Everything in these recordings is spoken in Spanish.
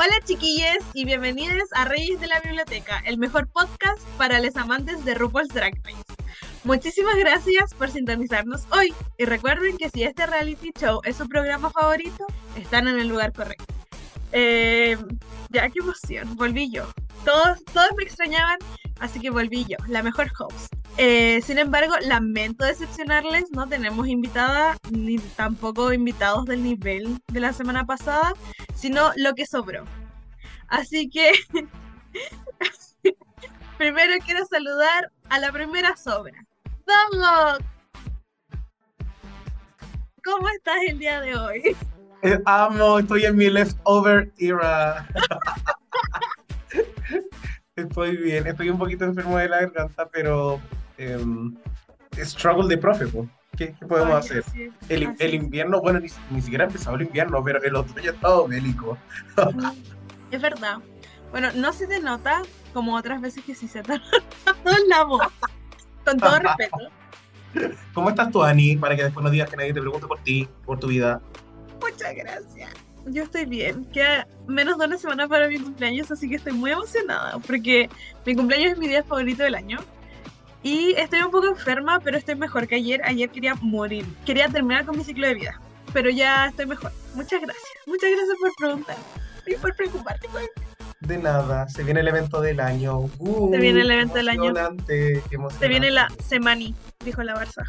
Hola chiquillos y bienvenidos a Reyes de la Biblioteca, el mejor podcast para los amantes de RuPaul's Drag Race. Muchísimas gracias por sintonizarnos hoy y recuerden que si este reality show es su programa favorito, están en el lugar correcto. Eh, ya, qué emoción, volví yo. Todos, todos me extrañaban, así que volví yo, la mejor host. Eh, sin embargo, lamento decepcionarles, no tenemos invitada ni tampoco invitados del nivel de la semana pasada, sino lo que sobró. Así que primero quiero saludar a la primera sobra. ¡Vamos! ¿Cómo estás el día de hoy? Eh, amo, estoy en mi leftover era. estoy bien, estoy un poquito enfermo de la garganta, pero em, struggle de profe, po. ¿Qué, qué podemos Ay, hacer? sí, El, el invierno, bueno, ni, ni siquiera ha empezado el invierno, pero el otro ya ha estado bélico. Es verdad. Bueno, no se te nota como otras veces que sí se te nota la voz. Con todo respeto. ¿Cómo estás tú, Ani? Para que después no digas que nadie te pregunte por ti, por tu vida. Muchas gracias. Yo estoy bien. Queda menos de una semana para mi cumpleaños, así que estoy muy emocionada porque mi cumpleaños es mi día favorito del año. Y estoy un poco enferma, pero estoy mejor que ayer. Ayer quería morir. Quería terminar con mi ciclo de vida. Pero ya estoy mejor. Muchas gracias. Muchas gracias por preguntar. Y por preocuparte por De nada, se viene el evento del año. Uh, Se viene el evento del año. emocionante, Se viene la semani, dijo la Barça.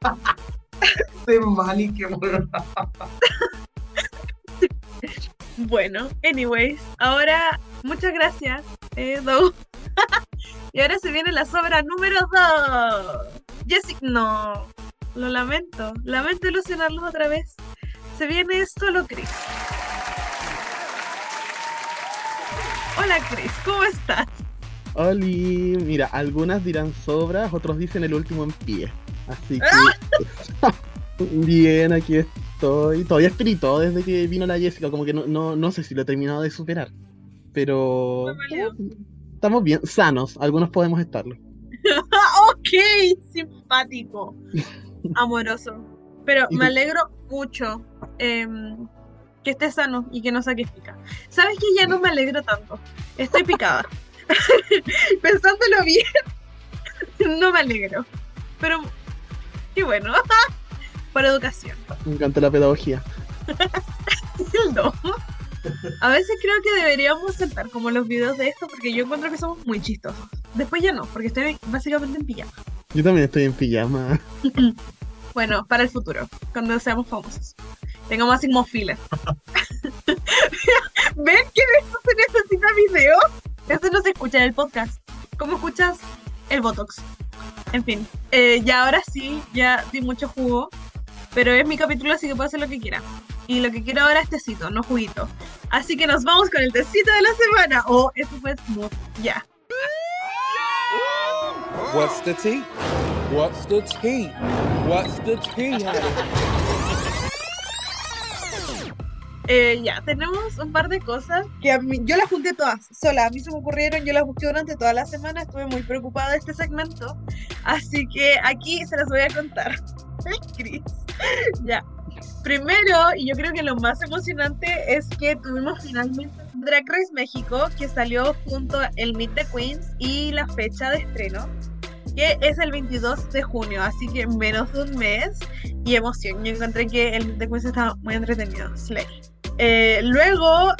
Semani, qué bueno. Bueno, anyways, ahora muchas gracias, eh, Dou. y ahora se viene la sobra número 2. Jessica, no, lo lamento, lamento ilusionarlos otra vez. Se viene solo Chris. Hola Chris, ¿cómo estás? Oli, mira, algunas dirán sobras, otros dicen el último en pie. Así que. Bien, aquí estoy. Todavía espirito desde que vino la Jessica, como que no, no, no sé si lo he terminado de superar. Pero. Estamos bien, sanos, algunos podemos estarlo. ok, simpático, amoroso. Pero ¿Y me alegro mucho em, que estés sano y que no saques pica. ¿Sabes que ya no me alegro tanto? Estoy picada. Pensándolo bien, no me alegro. Pero, qué bueno. Por educación. Me encanta la pedagogía. No. A veces creo que deberíamos saltar como los videos de esto porque yo encuentro que somos muy chistosos. Después ya no, porque estoy básicamente en pijama. Yo también estoy en pijama. Bueno, para el futuro, cuando seamos famosos. Tengamos así como fila. ¿Ven que de esto se necesita video? Eso no se escucha en el podcast. ¿Cómo escuchas el Botox? En fin, eh, ya ahora sí, ya di mucho jugo. Pero es mi capítulo, así que puedo hacer lo que quiera. Y lo que quiero ahora es tecito, no juguito. Así que nos vamos con el tecito de la semana. Oh, eso fue smooth. Ya. What's the tea? What's the tea? What's the tea? Eh, ya, tenemos un par de cosas que a mí, yo las junté todas sola, a mí se me ocurrieron, yo las busqué durante toda la semana, estuve muy preocupada de este segmento, así que aquí se las voy a contar. Cris. ya. Primero, y yo creo que lo más emocionante es que tuvimos finalmente Drag Race México, que salió junto el Meet the Queens y la fecha de estreno, que es el 22 de junio, así que en menos de un mes y emoción. Yo encontré que el Meet the Queens estaba muy entretenido. Slay. Eh, luego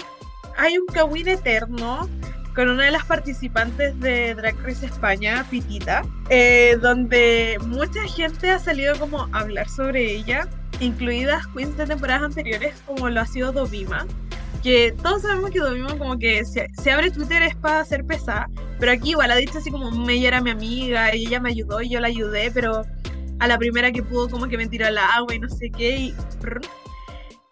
hay un Kawin eterno con una de las participantes de Drag Race España, Pitita, eh, donde mucha gente ha salido como a hablar sobre ella, incluidas queens de temporadas anteriores como lo ha sido Dovima, que todos sabemos que Dovima como que se, se abre Twitter es para hacer pesada, pero aquí igual ha dicho así como ella era mi amiga y ella me ayudó y yo la ayudé, pero a la primera que pudo como que me tiró al agua y no sé qué y...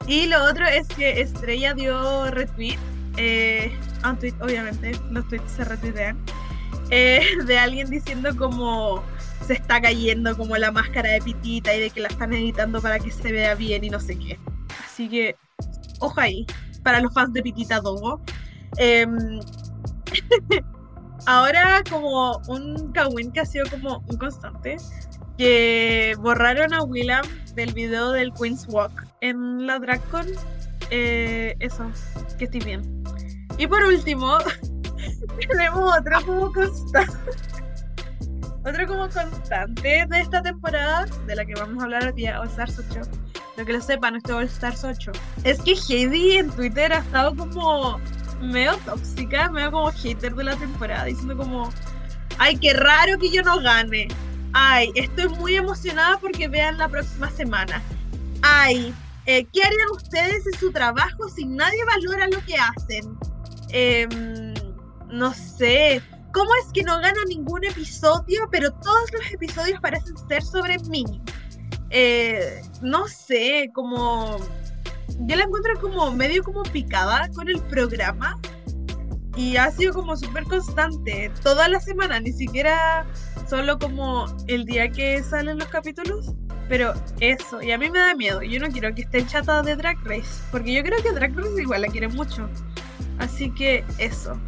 Y lo otro es que Estrella dio retweet, eh, a un tweet, obviamente, los tweets se retuitean, eh, de alguien diciendo como se está cayendo como la máscara de Pitita y de que la están editando para que se vea bien y no sé qué. Así que, ojo ahí, para los fans de Pitita Dogo. Em, ahora como un Kawin que ha sido como un constante, que borraron a Willam del video del Queen's Walk en la DragCon. Eh, eso, que estoy bien. Y por último, tenemos otro como constante. Otro como constante de esta temporada, de la que vamos a hablar hoy día, All Stars 8. Lo que lo sepan, este All Stars 8. Es que Heidi en Twitter ha estado como medio tóxica, medio como hater de la temporada, diciendo como, ay, qué raro que yo no gane. Ay, estoy muy emocionada porque vean la próxima semana. Ay, eh, ¿qué harían ustedes en su trabajo si nadie valora lo que hacen? Em, no sé, ¿cómo es que no gano ningún episodio, pero todos los episodios parecen ser sobre mí? Eh, no sé, como... Yo la encuentro como medio como picada con el programa y ha sido como súper constante toda la semana, ni siquiera solo como el día que salen los capítulos, pero eso, y a mí me da miedo, yo no quiero que esté chata de Drag Race, porque yo creo que Drag Race igual la quiere mucho, así que eso.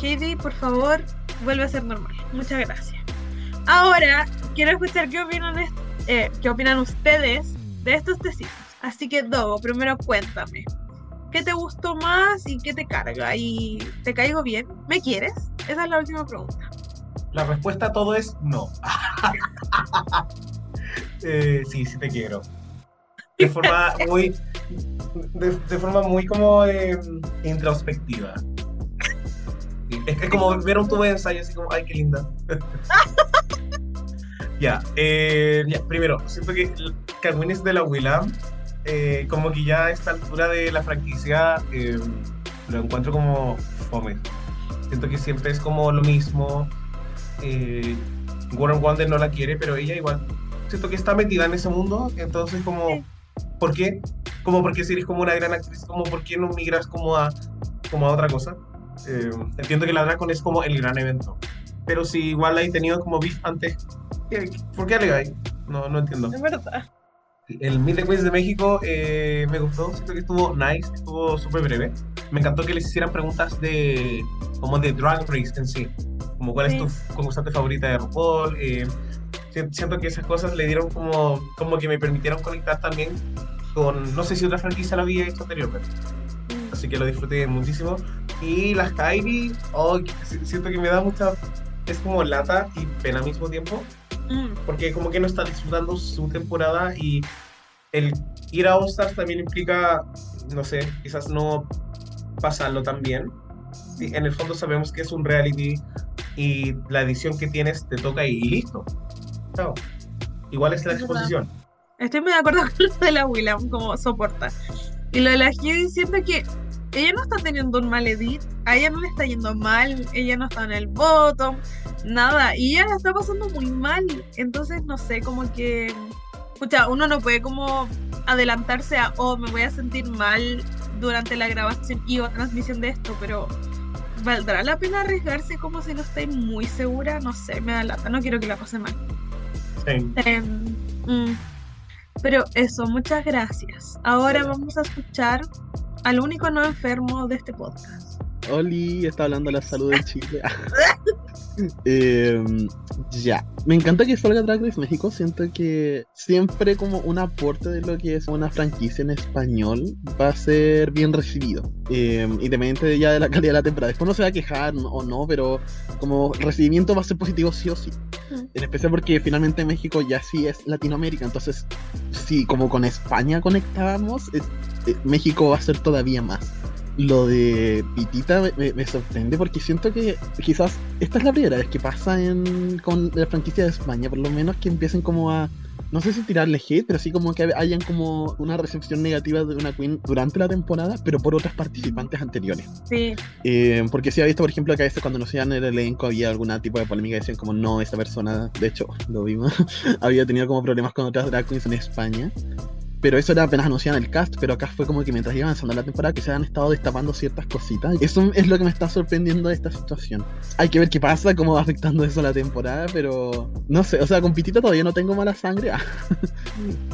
Heidi, por favor, vuelve a ser normal. Muchas gracias. Ahora, quiero escuchar qué opinan, eh, qué opinan ustedes de estos tecitos. Así que, Dogo, primero cuéntame. ¿Qué te gustó más y qué te carga? ¿Y te caigo bien? ¿Me quieres? Esa es la última pregunta. La respuesta a todo es no. Eh, sí, sí te quiero. De forma muy. De, forma muy como eh, introspectiva. Es, es como ver un tubo ensayo así como, ay, qué linda. ya, eh, ya, primero, siento que Carmen es de la Willam. eh, como que ya a esta altura de la franquicia eh, lo encuentro como fome. Siento que siempre es como lo mismo. Warren Wonder no la quiere, pero ella igual. Siento que está metida en ese mundo, entonces como, ¿por qué? Como porque si eres como una gran actriz, como por qué no migras como a, como a otra cosa. Eh, entiendo que la Dracon es como el gran evento, pero si igual hay tenido como beef antes, ¿qué- ¿por qué alegáis? No, no entiendo. Es verdad. El Meet the Queens de México eh, me gustó, siento que estuvo nice, estuvo súper breve. Me encantó que les hicieran preguntas de como de Drag Race en sí, como cuál Sí. es tu concursante favorita de RuPaul. eh, siento que esas cosas le dieron como, como que me permitieron conectar también con, no sé si otra franquicia lo había hecho anteriormente, así que lo disfruté muchísimo. Y las Kylie, oh, si- siento que me da mucha, es como lata y pena al mismo tiempo Mm, porque como que no está disfrutando su temporada y el ir a All Stars también implica, no sé, quizás no pasarlo tan bien. Sí, en el fondo sabemos que es un reality y la edición que tienes te toca y listo. Igual es la Es verdad. exposición. Estoy muy de acuerdo con lo de la Willam, como soporta. Y lo de la Heidi siento que ella no está teniendo un mal edit, a ella no le está yendo mal, ella no está en el bottom, nada, y ella la está pasando muy mal. Entonces, no sé, como que. Escucha, uno no puede como adelantarse a, oh, me voy a sentir mal durante la grabación y o transmisión de esto, pero ¿valdrá la pena arriesgarse como si no estoy muy segura? No sé, me da lata, no quiero que la pase mal. Sí. Em, mm. Pero eso, muchas gracias. Ahora vamos a escuchar al único no enfermo de este podcast. Oli está hablando de la salud de Chile. Em, ya. Me encanta que salga Drag Race México. Siento que siempre como un aporte de lo que es una franquicia en español va a ser bien recibido. Em, independiente de ya de la calidad de la temporada. Después no se va a quejar o no, pero como recibimiento va a ser positivo sí o sí. En especial porque finalmente México ya sí es Latinoamérica. Entonces, si como con España conectábamos, es- eh, México va a ser todavía más. Lo de Pitita me, sorprende porque siento que quizás esta es la primera vez que pasa en, con la franquicia de España, por lo menos que empiecen como a, no sé si tirarle hate, pero sí como que hayan como una recepción negativa de una queen durante la temporada, pero por otras participantes anteriores. Sí, Eh, porque sí ha visto, por ejemplo, que a veces cuando nos en el elenco había algún tipo de polémica decían como no, esta persona, de hecho, lo vimos, había tenido como problemas con otras drag queens en España. Pero eso era apenas anunciado en el cast, pero acá fue como que mientras iba avanzando la temporada que se han estado destapando ciertas cositas. Eso es lo que me está sorprendiendo de esta situación. Hay que ver qué pasa, cómo va afectando eso la temporada, pero no sé, o sea, con Pitita todavía no tengo mala sangre. ah.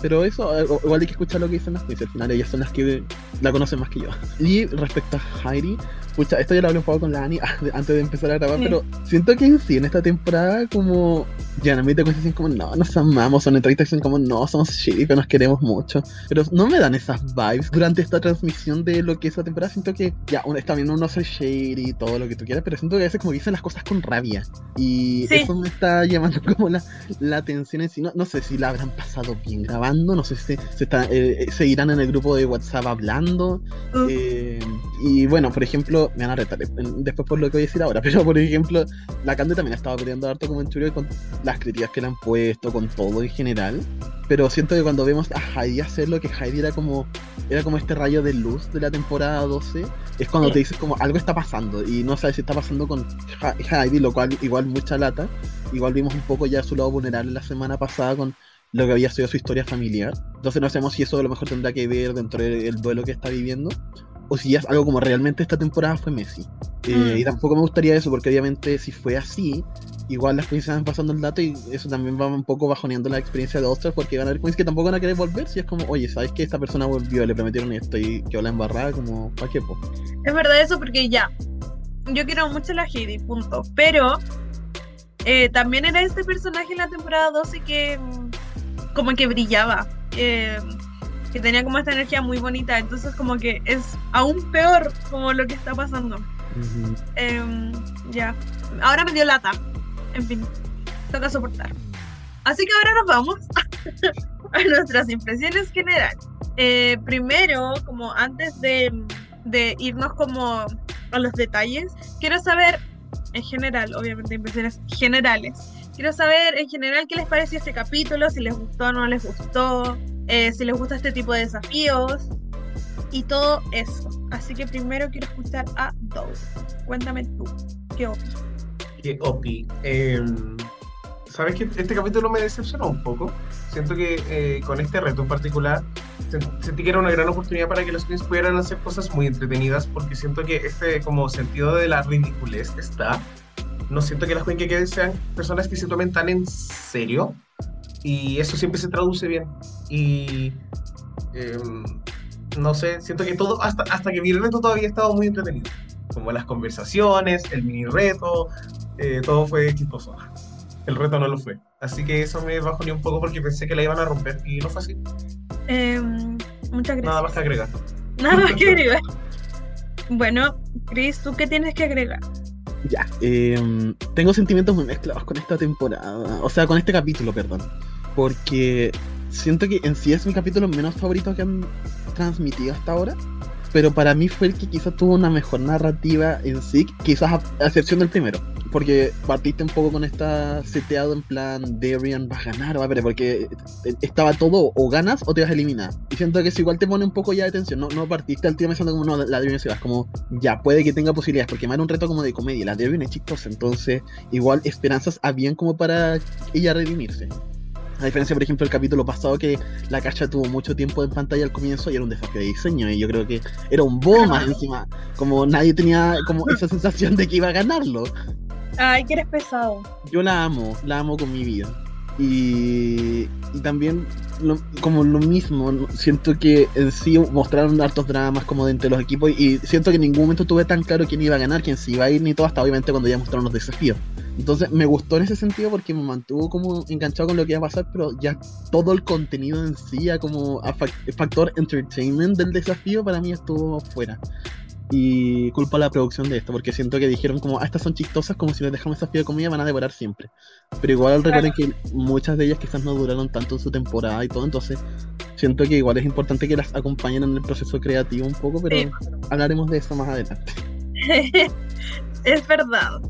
pero eso, igual hay que escuchar lo que dicen las jueces, al final ellas son las que la conocen más que yo. Y respecto a Heidi, Pucha, esto ya lo hablé un poco con la Ani antes de empezar a grabar, Sí. pero siento que en sí, en esta temporada, como. Ya, no me te dicen como, no, nos amamos, en entrevistas dicen como, no, somos shitty, pero nos queremos mucho. Pero no me dan esas vibes durante esta transmisión de lo que es la temporada. Siento que, ya, está bien uno ser shady y todo lo que tú quieras, pero siento que a veces como que dicen las cosas con rabia. Y Sí. eso me está llamando como la, la atención en sí. No, no sé si la habrán pasado bien grabando, no sé si se está, eh, seguirán en el grupo de WhatsApp hablando. Uh. Eh, y bueno, por ejemplo, me van a retar después por lo que voy a decir ahora, pero por ejemplo, la Cande también ha estado peleando harto como en Churio con las críticas que le han puesto, con todo en general. Pero siento que cuando vemos a Heidi hacer lo que Heidi era como era como este rayo de luz de la temporada 12, es cuando Sí. te dices como algo está pasando y no sabes si está pasando con Heidi, lo cual igual mucha lata. Igual vimos un poco ya su lado vulnerable la semana pasada con lo que había sido su historia familiar. Entonces no sabemos si eso a lo mejor tendrá que ver dentro del duelo que está viviendo o si ya es algo como realmente esta temporada fue Messi. Eh, Mm. Y tampoco me gustaría eso, porque obviamente si fue así, igual las queens van pasando el dato y eso también va un poco bajoneando la experiencia de Ostras, porque van a haber queens que tampoco van a querer volver, si es como, oye, ¿sabes que esta persona volvió, le prometieron esto y quedó la embarrada? Como, ¿para qué, po? Es verdad eso porque ya, yo quiero mucho a la Heidi, punto. Pero eh, también era este personaje en la temporada 12 que mm, como que brillaba, eh, que tenía como esta energía muy bonita, entonces como que es aún peor como lo que está pasando. Em, ya, ahora me dio lata, en fin, toca soportar. Así que ahora nos vamos a nuestras impresiones generales. Eh, primero, como antes de, de irnos como a los detalles, quiero saber, en general, obviamente impresiones generales, quiero saber en general qué les pareció este capítulo, si les gustó o no les gustó, eh, si les gusta este tipo de desafíos y todo eso. Así que primero quiero escuchar a Dove. Cuéntame tú, ¿qué opinas? que Opi. em, ¿Sabes que este capítulo me decepcionó un poco? Siento que eh, con este reto en particular sen- sentí que era una gran oportunidad para que los queens pudieran hacer cosas muy entretenidas porque siento que este como sentido de la ridiculez está. No siento que las que queden sean personas que se tomen tan en serio y eso siempre se traduce bien. Y em, no sé, siento que todo, hasta, hasta que vi el reto todavía estaba muy entretenido. Como las conversaciones, el mini reto, eh, todo fue chistoso. El reto no lo fue. Así que eso me bajó ni un poco porque pensé que la iban a romper y no fue así. Em, muchas gracias. Nada más que agregar. Nada más que agregar. Bueno, Chris, ¿tú qué tienes que agregar? Ya, em, tengo sentimientos muy mezclados con esta temporada, o sea, con este capítulo, perdón, porque siento que en sí es mi capítulo menos favorito que han transmitido hasta ahora, pero para mí fue el que quizás tuvo una mejor narrativa en sí, quizás a, a excepción del primero, porque partiste un poco con esta seteado en plan, Darian va a ganar, va a perder, porque eh, estaba todo o ganas o te vas a eliminar, y siento que eso igual te pone un poco ya de tensión, no, no partiste al tío pensando como, no, la Darian se va, como, ya, puede que tenga posibilidades, porque más era un reto como de comedia, la Darian es chistosa, entonces igual esperanzas habían como para ella redimirse. A diferencia, por ejemplo, del capítulo pasado que la cacha tuvo mucho tiempo en pantalla al comienzo y era un desafío de diseño y yo creo que era un más encima, como nadie tenía como esa sensación de que iba a ganarlo. Ay, que eres pesado. Yo la amo, la amo con mi vida. Y, y también, lo- como lo mismo, siento que en sí mostraron hartos dramas como de entre los equipos y siento que en ningún momento tuve tan claro quién iba a ganar, quién se iba a ir, ni todo, hasta obviamente cuando ya mostraron los desafíos. Entonces me gustó en ese sentido porque me mantuvo como enganchado con lo que iba a pasar, pero ya todo el contenido en sí, ya como factor entertainment del desafío, para mí estuvo fuera. Y culpa a la producción de esto, porque siento que dijeron como, ah, estas son chistosas, como si les dejamos desafío de comida van a devorar siempre. Pero igual recuerden que muchas de ellas quizás no duraron tanto en su temporada y todo, entonces siento que igual es importante que las acompañen en el proceso creativo un poco, pero Sí. hablaremos de eso más adelante. es verdad.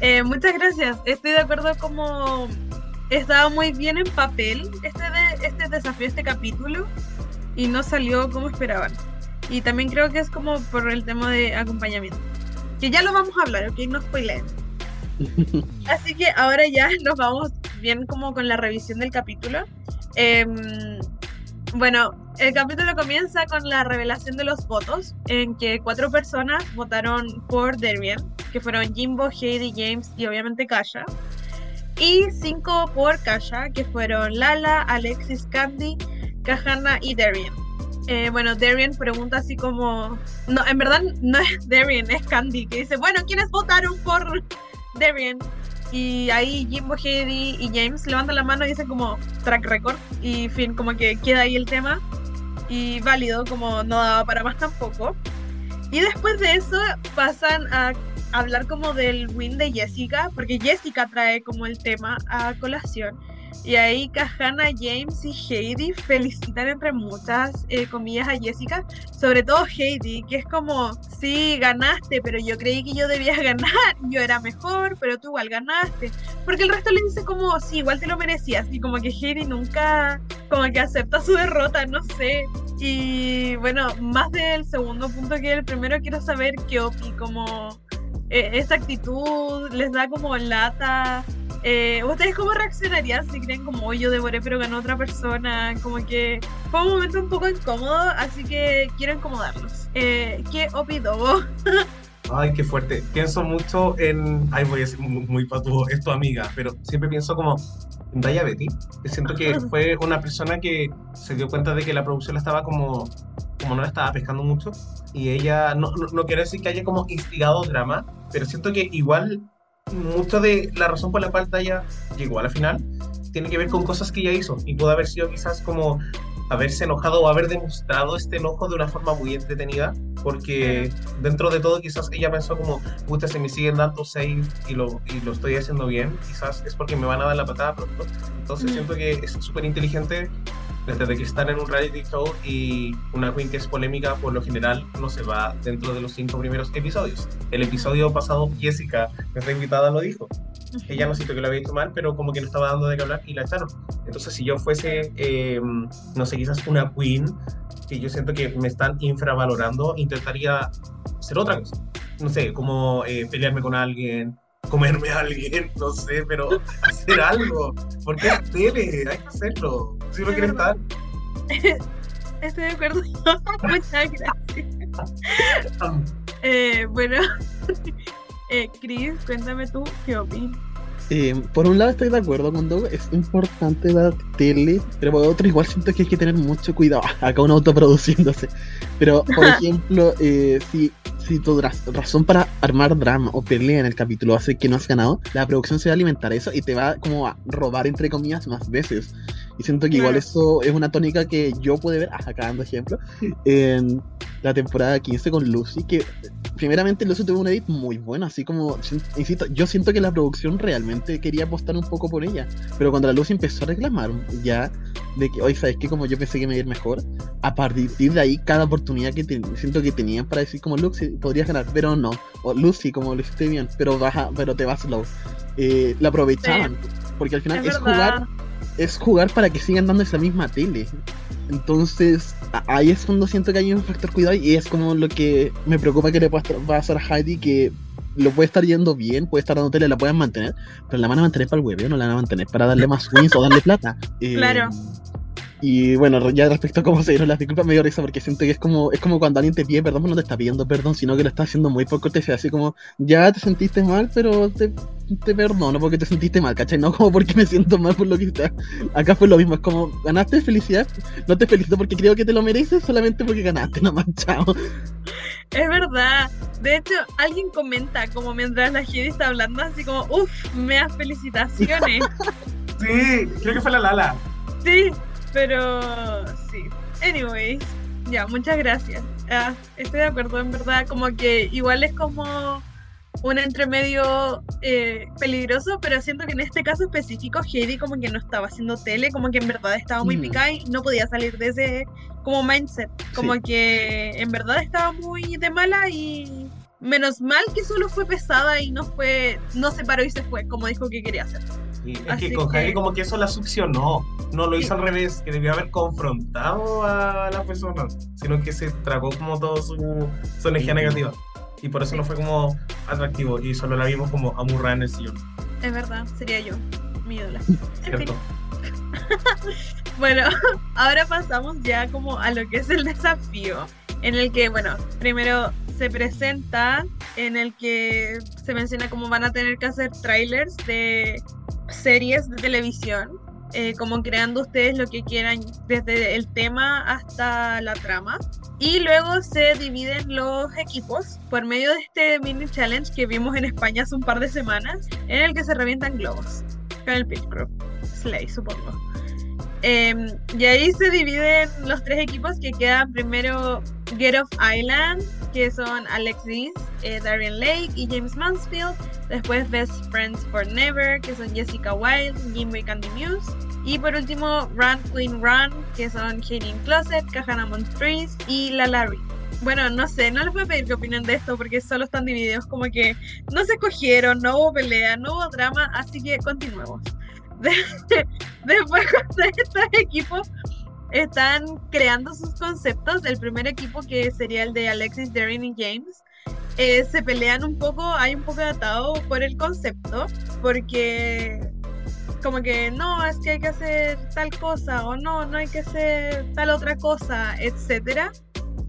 Eh, muchas gracias. Estoy de acuerdo como estaba muy bien en papel este, de, este desafío, este capítulo, y no salió como esperaban. Y también creo que es como por el tema de acompañamiento. Que ya lo vamos a hablar, ok, no spoileen. Así que ahora ya nos vamos bien como con la revisión del capítulo. Em, bueno, El capítulo comienza con la revelación de los votos, en que cuatro personas votaron por Darian, que fueron Jimbo, Heidi, James y obviamente Kasha. Y cinco por Kasha, que fueron Lala, Alexis, Candy, Kahana y Darian. Eh, bueno, Darian pregunta así como... No, en verdad no es Darian, es Candy, que dice, bueno, ¿quiénes votaron por Darian? Y ahí Jimbo, Heidi y James levantan la mano y dicen como track record. Y fin, como que queda ahí el tema. Y válido, como no daba para más tampoco. Y después de eso pasan a hablar como del win de Jessica, porque Jessica trae como el tema a colación. Y ahí Kahana, James y Heidi felicitan entre muchas eh, comillas a Jessica, sobre todo Heidi, que es como, sí, ganaste, pero yo creí que yo debía ganar, yo era mejor, pero tú igual ganaste. Porque el resto le dice como, sí, igual te lo merecías, y como que Heidi nunca, como que acepta su derrota, no sé. Y bueno, más del segundo punto que el primero, quiero saber qué Opi, como eh, esta actitud les da como lata. Eh, ¿Ustedes cómo reaccionarían si creen como "Oye, yo devoré pero ganó otra persona? Como que fue un momento un poco incómodo, así que quiero incomodarlos. Eh, ¿Qué opinó? Ay, qué fuerte. Pienso mucho en. Ay, voy a ser muy, muy patudo, es tu amiga, pero siempre pienso como Daya Betty. Siento que fue una persona que se dio cuenta de que la producción la estaba como. como no la estaba pescando mucho. Y ella. No, no, no quiero decir que haya como instigado drama, pero siento que igual mucho de la razón por la cual Daya llegó a la final tiene que ver con cosas que ella hizo. Y pudo haber sido quizás como haberse enojado o haber demostrado este enojo de una forma muy entretenida, porque dentro de todo quizás ella pensó como, puta, si me siguen dando save y lo, y lo estoy haciendo bien, quizás es porque me van a dar la patada pronto. Entonces Mm. siento que es súper inteligente desde que están en un reality show y una queen que es polémica por lo general no se va dentro de los cinco primeros episodios. El episodio pasado Jessica, nuestra invitada, lo dijo. Ella no siento que lo había hecho mal, pero como que no estaba dando de qué hablar y la echaron. Entonces, si yo fuese, eh, no sé, quizás una queen, que yo siento que me están infravalorando, intentaría hacer otra cosa. No sé, como eh, pelearme con alguien, comerme a alguien, no sé, pero hacer algo. Porque es tele, hay que hacerlo. Si uno Es quiere verdad. estar. Estoy de acuerdo. Muchas gracias. Eh, bueno, eh, Chris, cuéntame tú qué opinas. Eh, por un lado estoy de acuerdo con Doug, es importante la tele, pero por otro igual siento que hay que tener mucho cuidado. Acá uno autoproduciéndose. Pero, por ejemplo, eh, si, si tu raz- razón para armar drama o pelea en el capítulo hace que no has ganado, la producción se va a alimentar eso y te va como a robar, entre comillas, más veces. Y siento que igual eso es una tónica que yo pude ver, acá dando ejemplo, en la temporada 15 con Lucy, que primeramente Lucy tuvo un edit muy bueno, así como, insisto, yo siento que la producción realmente quería apostar un poco por ella, pero cuando la Lucy empezó a reclamar ya de que, oye, ¿sabes qué? Como yo pensé que me iba a ir mejor, a partir de ahí cada oportunidad que siento que tenían para decir como Lucy, podrías ganar, pero no, o Lucy, como lo hiciste bien, pero baja, pero te vas slow. Eh, la aprovechaban, porque al final Es es, jugar es jugar para que sigan dando esa misma tele. Entonces, ahí es cuando siento que hay un factor cuidado y es como lo que me preocupa que le pueda pasar a Heidi, que lo puede estar yendo bien, puede estar dando tele, la pueden mantener, pero la van a mantener para el hueveo, no la van a mantener para darle más wins o darle plata. Eh, Claro. Y bueno, ya respecto a cómo se dieron las disculpas, me dio risa porque siento que es como, es como cuando alguien te pide perdón, pero no te está pidiendo perdón, sino que lo está haciendo muy por cortesía, así como, ya te sentiste mal, pero te, te perdono porque te sentiste mal, ¿cachai? No como porque me siento mal por lo que está. Acá fue lo mismo, es como, ganaste felicidad, no te felicito porque creo que te lo mereces, solamente porque ganaste, no chao. Es verdad. De hecho, alguien comenta como mientras la Heidi está hablando, así como, uff, meas felicitaciones. Sí, creo que fue la Lala. sí, pero sí. Anyways, ya, muchas gracias. Ah, estoy de acuerdo, en verdad, como que igual es como un entremedio eh, peligroso, pero siento que en este caso específico Heidi como que no estaba haciendo tele, como que en verdad estaba muy Mm. picada y no podía salir de ese como mindset, como Sí. que en verdad estaba muy de mala y menos mal que solo fue pesada y no fue, no se paró y se fue, como dijo que quería hacer. Y es Así que con que- Heidi como que eso la succionó. No lo Sí. hizo al revés, que debió haber confrontado a la persona, sino que se tragó como todo su, su energía Sí. negativa. Y por eso no fue como atractivo y solo la vimos como amurrada en el sillón. Es verdad, sería yo, mi ídola. En. Bueno, ahora pasamos ya como a lo que es el desafío, en el que, bueno, primero se presenta, en el que se menciona cómo van a tener que hacer trailers de series de televisión, eh, como creando ustedes lo que quieran, desde el tema hasta la trama. Y luego se dividen los equipos por medio de este mini challenge que vimos en España hace un par de semanas, en el que se revientan globos con el Pit Crew. Slay, supongo. Em, y ahí se dividen los tres equipos que quedan primero Get Off Island, que son Alexis, eh, Darian Lake y James Mansfield. Después Best Friends for Never, que son Jessica Wilde, Jimmy Candy Muse. Y por último Run Queen Run, que son Katie Closet, Kahana Montrese y La Larry. Bueno, no sé, no les voy a pedir que opinen de esto porque solo están divididos, como que no se cogieron, no hubo pelea, no hubo drama, así que continuemos. Después cuando estos equipos están creando sus conceptos, el primer equipo que sería el de Alexis, Darren y James, eh, se pelean un poco, hay un poco atado por el concepto, porque como que no, es que hay que hacer tal cosa, o no, no hay que hacer tal otra cosa, etcétera.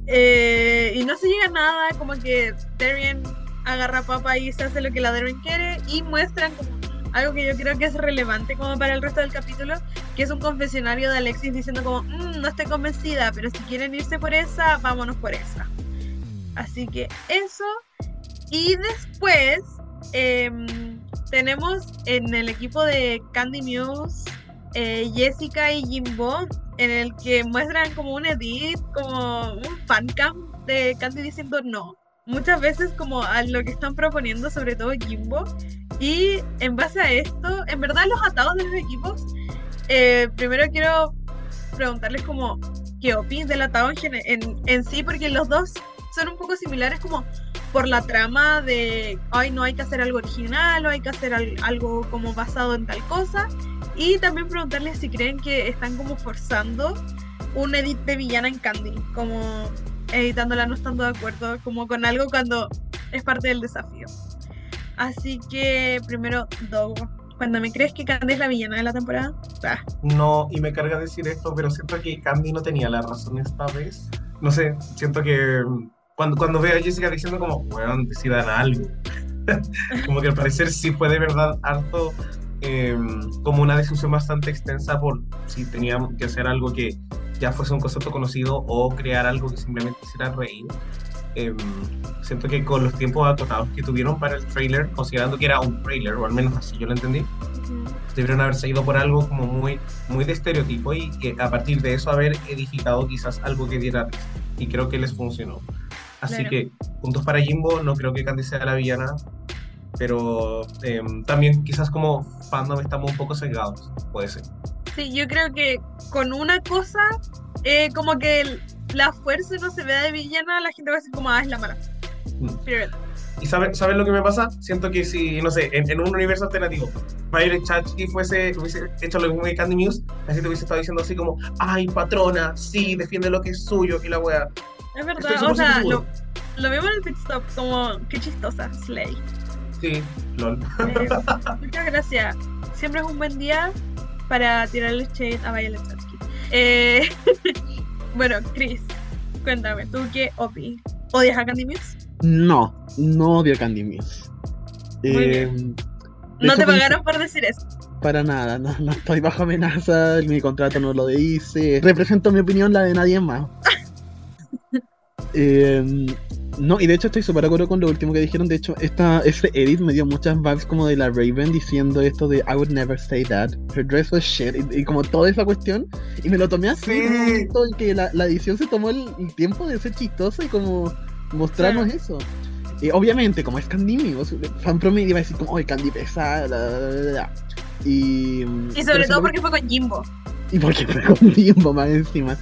Eh, y no se llega a nada, como que Darien agarra papa y se hace lo que la Darien quiere, y muestran como algo que yo creo que es relevante como para el resto del capítulo, que es un confesionario de Alexis diciendo como, "Mm, no estoy convencida, pero si quieren irse por esa, vámonos por esa. Así que eso. Y después em, tenemos en el equipo de Candy Muse, eh, Jessica y Jimbo, en el que muestran como un edit, como un fancam de Candy diciendo no. Muchas veces como a lo que están proponiendo, sobre todo Jimbo. Y en base a esto, en verdad los atados de los equipos, eh, primero quiero preguntarles como qué opinan del atado en, en, en sí, porque los dos son un poco similares como por la trama de, ay, no hay que hacer algo original o hay que hacer al- algo como basado en tal cosa. Y también preguntarles si creen que están como forzando un edit de villana en Candy, como editándola no estando de acuerdo, como con algo cuando es parte del desafío. Así que primero, Dogo, cuando me crees que Candy es la villana de la temporada, Ah, No, y me carga decir esto, pero siento que Candy no tenía la razón esta vez. No sé, siento que mm, cuando, cuando veo a Jessica diciendo como, weón, decidan algo. como que al parecer sí fue de verdad harto eh, como una discusión bastante extensa por si tenían que hacer algo que ya fuese un concepto conocido o crear algo que simplemente hiciera reír. Eh, siento que con los tiempos acotados que tuvieron para el trailer, considerando que era un trailer, o al menos así yo lo entendí, debieron haberse ido por algo como muy, muy de estereotipo y que a partir de eso haber edificado quizás algo que diera. Y creo que les funcionó. Así Claro. que puntos para Jimbo, no creo que Candy sea la villana, pero eh, también quizás como fandom estamos un poco cegados, puede ser. Sí, yo creo que con una cosa, eh, como que el- la fuerza no se vea de villana, la gente va a decir como, ah, es la mala. Mm. ¿Y saben saben lo que me pasa? Siento que si, no sé, en, en un universo alternativo, Violet Chachki fuese, hubiese hecho lo mismo que Candy Muse, la gente hubiese estado diciendo así como, ay, patrona, sí, defiende lo que es suyo, que la wea. Es verdad, o sea, 100% seguro. lo, lo vimos en el pit stop como, qué chistosa, Slay. Sí, lol. Eh, muchas gracias. Siempre es un buen día para tirarle shade a Violet Chachki. Eh, bueno, Chris, cuéntame, ¿tú qué opinas? ¿Odias a Candy Muse? No, no odio a Candy Muse. Eh, No te pagaron por decir eso. Para nada, no, no estoy bajo amenaza, mi contrato no lo dice. Represento mi opinión, la de nadie más. Eh, no, y de hecho estoy súper de acuerdo con lo último que dijeron. De hecho, esta, ese edit me dio muchas vibes como de la Raven diciendo esto de I would never say that. Her dress was shit. Y, y como toda esa cuestión. Y me lo tomé así Sí. en que la, la edición se tomó el, el tiempo de ser chistosa y como mostrarnos eso. Y obviamente, como es Candy Muse, fan promedio iba a decir como, oye, Candy pesada, la, la, la, la". Y, Y sobre todo porque fue con Jimbo. y porque fue con tiempo más encima.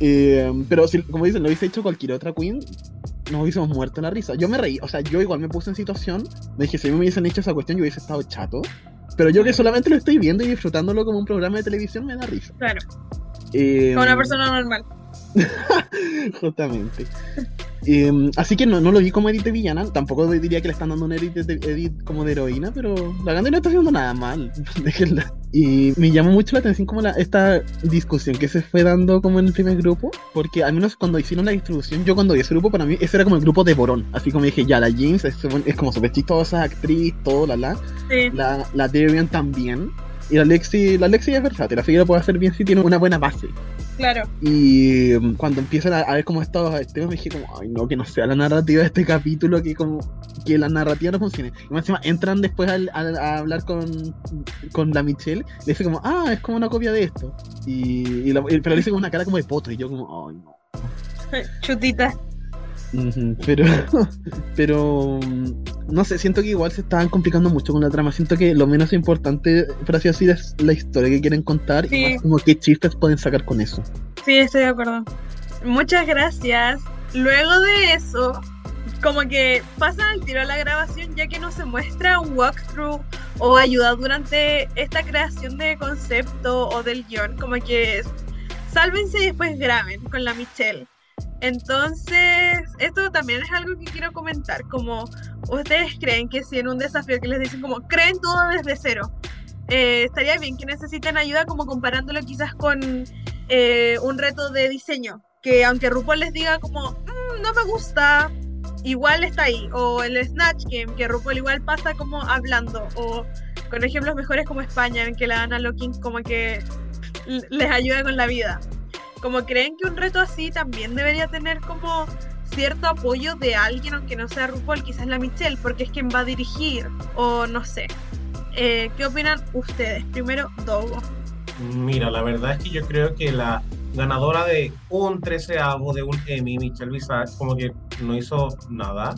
Eh, pero si, como dicen, lo hubiese hecho cualquier otra queen, nos hubiésemos muerto en la risa. Yo me reí, o sea, yo igual me puse en situación, me dije, si me hubiesen hecho esa cuestión, yo hubiese estado chato. Pero yo que solamente lo estoy viendo y disfrutándolo como un programa de televisión, me da risa. Claro, Eh, como una persona normal. Justamente. Eh, así que no, no lo vi como edit de villana. Tampoco diría que le están dando un edit, de, edit como de heroína, pero la Gandhi no está haciendo nada mal. Déjenla. Y me llamó mucho la atención como la, esta discusión que se fue dando como en el primer grupo, porque al menos cuando hicieron la distribución, yo cuando vi ese grupo, para mí ese era como el grupo de Borón, así como dije, ya, la James es, es como súper chistosa, actriz, todo, la la, Sí. la, la Darian también, y la Lexi, la Lexi es versátil, así que lo puede hacer bien si tiene una buena base. Claro. Y um, cuando empiezan a, a ver cómo estos temas, me dije como, ay no, que no sea la narrativa de este capítulo, que como que la narrativa no funcione. Y más encima entran después al- al- a, hablar con, con la Michelle, le dice como, ah, es como una copia de esto. Y, y la- pero le dice con una cara como de poto, y yo como, ay no. Chutita. Pero, pero, no sé, siento que igual se estaban complicando mucho con la trama. Siento que lo menos importante, por así decir, es la historia que quieren contar Sí. y más como qué chistes pueden sacar con eso. Sí, estoy de acuerdo. Muchas gracias. Luego de eso, como que pasan al tiro a la grabación ya que no se muestra un walkthrough o ayuda durante esta creación de concepto o del guion. Como que sálvense y después graben con la Michelle. Entonces, esto también es algo que quiero comentar. Como ustedes creen que si en un desafío que les dicen como creen todo desde cero, eh, estaría bien que necesiten ayuda como comparándolo quizás con eh, un reto de diseño, que aunque RuPaul les diga como, "Mm, no me gusta, igual está ahí, o el Snatch Game, que RuPaul igual pasa como hablando, o con ejemplos mejores como España, en que la Ana Locking como que les ayuda con la vida. Como creen que un reto así también debería tener como cierto apoyo de alguien, aunque no sea RuPaul, quizás la Michelle, porque es quien va a dirigir, o no sé. Eh, ¿Qué opinan ustedes? Primero, Dogo. Mira, la verdad es que yo creo que la ganadora de un treceavo de un Emmy, Michelle Visage, como que no hizo nada.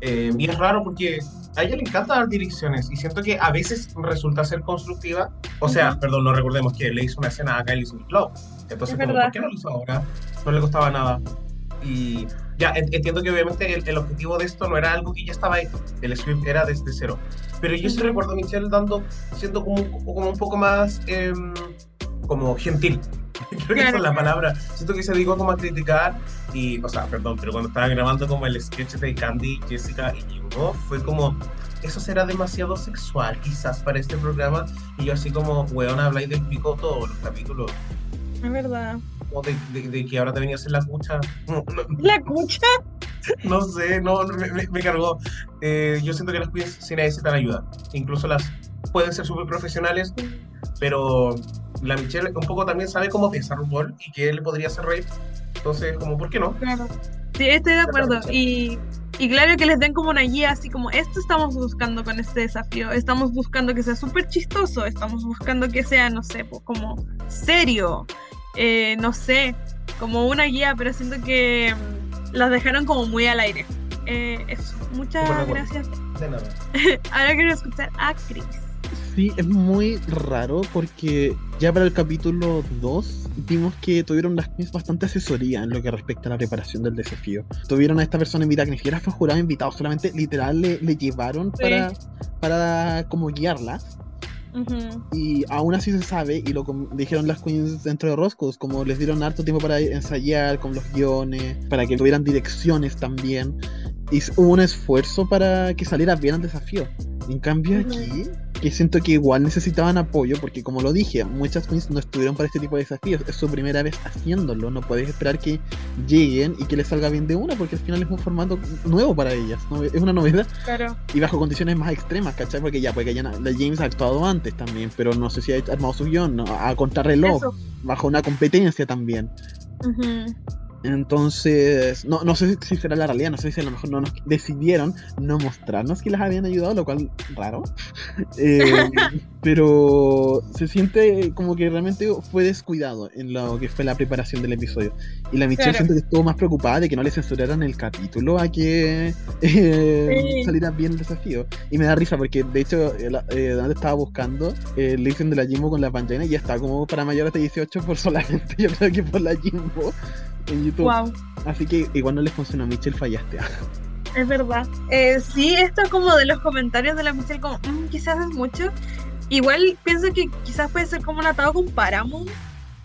Eh, y es raro porque a ella le encanta dar direcciones y siento que a veces resulta ser constructiva. O sea, Ujú. perdón, no recordemos que le hizo una escena a Kylie Smith Love. Entonces, Es como. ¿por qué no lo hizo ahora? No le costaba nada. Y ya, en- entiendo que obviamente el, el objetivo de esto no era algo que ya estaba ahí. El script era desde cero. Pero yo sí recuerdo a Michelle dando, siendo como, un- como un poco más em, como gentil. Creo que esa es la palabra. Siento que se dedicó como a criticar y, o sea, perdón, pero cuando estaba grabando como el sketch de Candy, Jessica y Jimbo, fue como, eso será demasiado sexual quizás para este programa. Y yo así como, weón, habláis del pico todos los capítulos. Es verdad. O de, de- de que ahora te venía a hacer la cucha. La cucha. no sé, no, me, me- cargó. Eh, yo siento que las queens sí necesitan ayuda. Incluso las pueden ser súper profesionales, pero la Michelle un poco también sabe cómo piensa RuPaul y que él le podría hacer reír. Entonces, como, ¿por qué no? Claro. Sí, estoy de acuerdo. Y, y claro que les den como una guía, así como esto estamos buscando con este desafío. Estamos buscando que sea súper chistoso. Estamos buscando que sea, no sé, pues, como serio. Eh, no sé, como una guía, pero siento que mm, las dejaron como muy al aire. Eh, eso. Muchas acuerdo. gracias. De nada. Ahora quiero escuchar a Chris. Sí, es muy raro porque ya para el capítulo 2 vimos que tuvieron las queens bastante asesoría en lo que respecta a la preparación del desafío. Tuvieron a esta persona invitada que ni siquiera fue jurado invitado, solamente literal le, le llevaron Sí. para, para como guiarlas. Y aún así se sabe, y lo dijeron las queens dentro de Roscos, como les dieron harto tiempo para ensayar con los guiones, para que tuvieran direcciones también. Y hubo un esfuerzo para que saliera bien el desafío. En cambio aquí, que siento que igual necesitaban apoyo, porque como lo dije, muchas queens no estuvieron para este tipo de desafíos. Es su primera vez haciéndolo, no puedes esperar que lleguen y que les salga bien de una, porque al final es un formato nuevo para ellas. ¿no? Es una novedad Claro. y bajo condiciones más extremas, ¿cachai? Porque ya, porque ya la James ha actuado antes también, pero no sé si ha armado su guion, ¿no? a contrarreloj, Eso. bajo una competencia también. Ujú. Entonces, no, no sé si será la realidad, no sé si a lo mejor no nos decidieron no mostrarnos que las habían ayudado, lo cual raro. Eh, pero se siente como que realmente fue descuidado en lo que fue la preparación del episodio. Y la Michelle Claro. siento que estuvo más preocupada de que no le censuraran el capítulo a que eh, Sí. saliera bien el desafío. Y me da risa porque de hecho, eh, donde estaba buscando eh, el listen de la Jimbo con la pantalla y ya está como para mayores de 18 por solamente, yo creo que por la Jimbo en YouTube. Wow. Así que igual no le funcionó, Michelle, fallaste. Es verdad. Eh, sí, esto como de los comentarios de la Michelle, como, "Mm, quizás es mucho. Igual pienso que quizás puede ser como un atado con Paramount.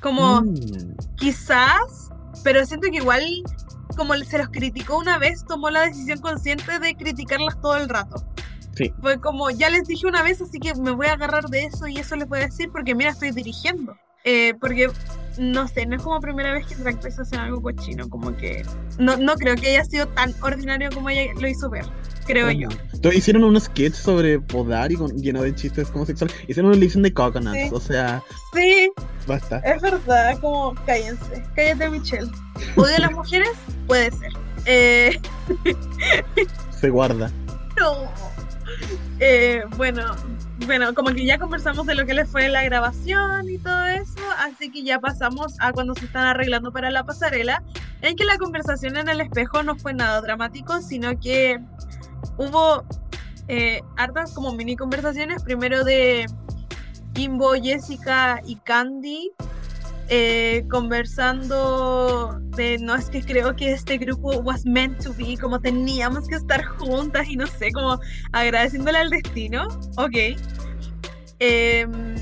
Como, Mm, quizás, pero siento que igual, como se los criticó una vez, tomó la decisión consciente de criticarlas todo el rato. Sí. Fue como, ya les dije una vez, así que me voy a agarrar de eso y eso les voy a decir porque mira, estoy dirigiendo. Eh, porque, no sé, no es como primera vez que Drag Race hace algo cochino, como que no, no creo que haya sido tan ordinario como ella lo hizo ver, creo yo. Entonces, hicieron unos sketch sobre podar y con, lleno de chistes como sexual. Hicieron un listen de coconuts, Sí. o sea, Sí, basta. es verdad, como cállense, cállate Michelle. ¿Odio a las mujeres? Puede ser. Eh, Se guarda. No. Eh, bueno, bueno, como que ya conversamos de lo que les fue la grabación y todo eso, así que ya pasamos a cuando se están arreglando para la pasarela, en que la conversación en el espejo no fue nada dramático, sino que hubo eh, hartas como mini conversaciones, primero de Kimbo, Jessica y Candy. Eh, conversando de no es que creo que este grupo was meant to be, como teníamos que estar juntas y no sé, como agradeciéndole al destino. Ok. Em,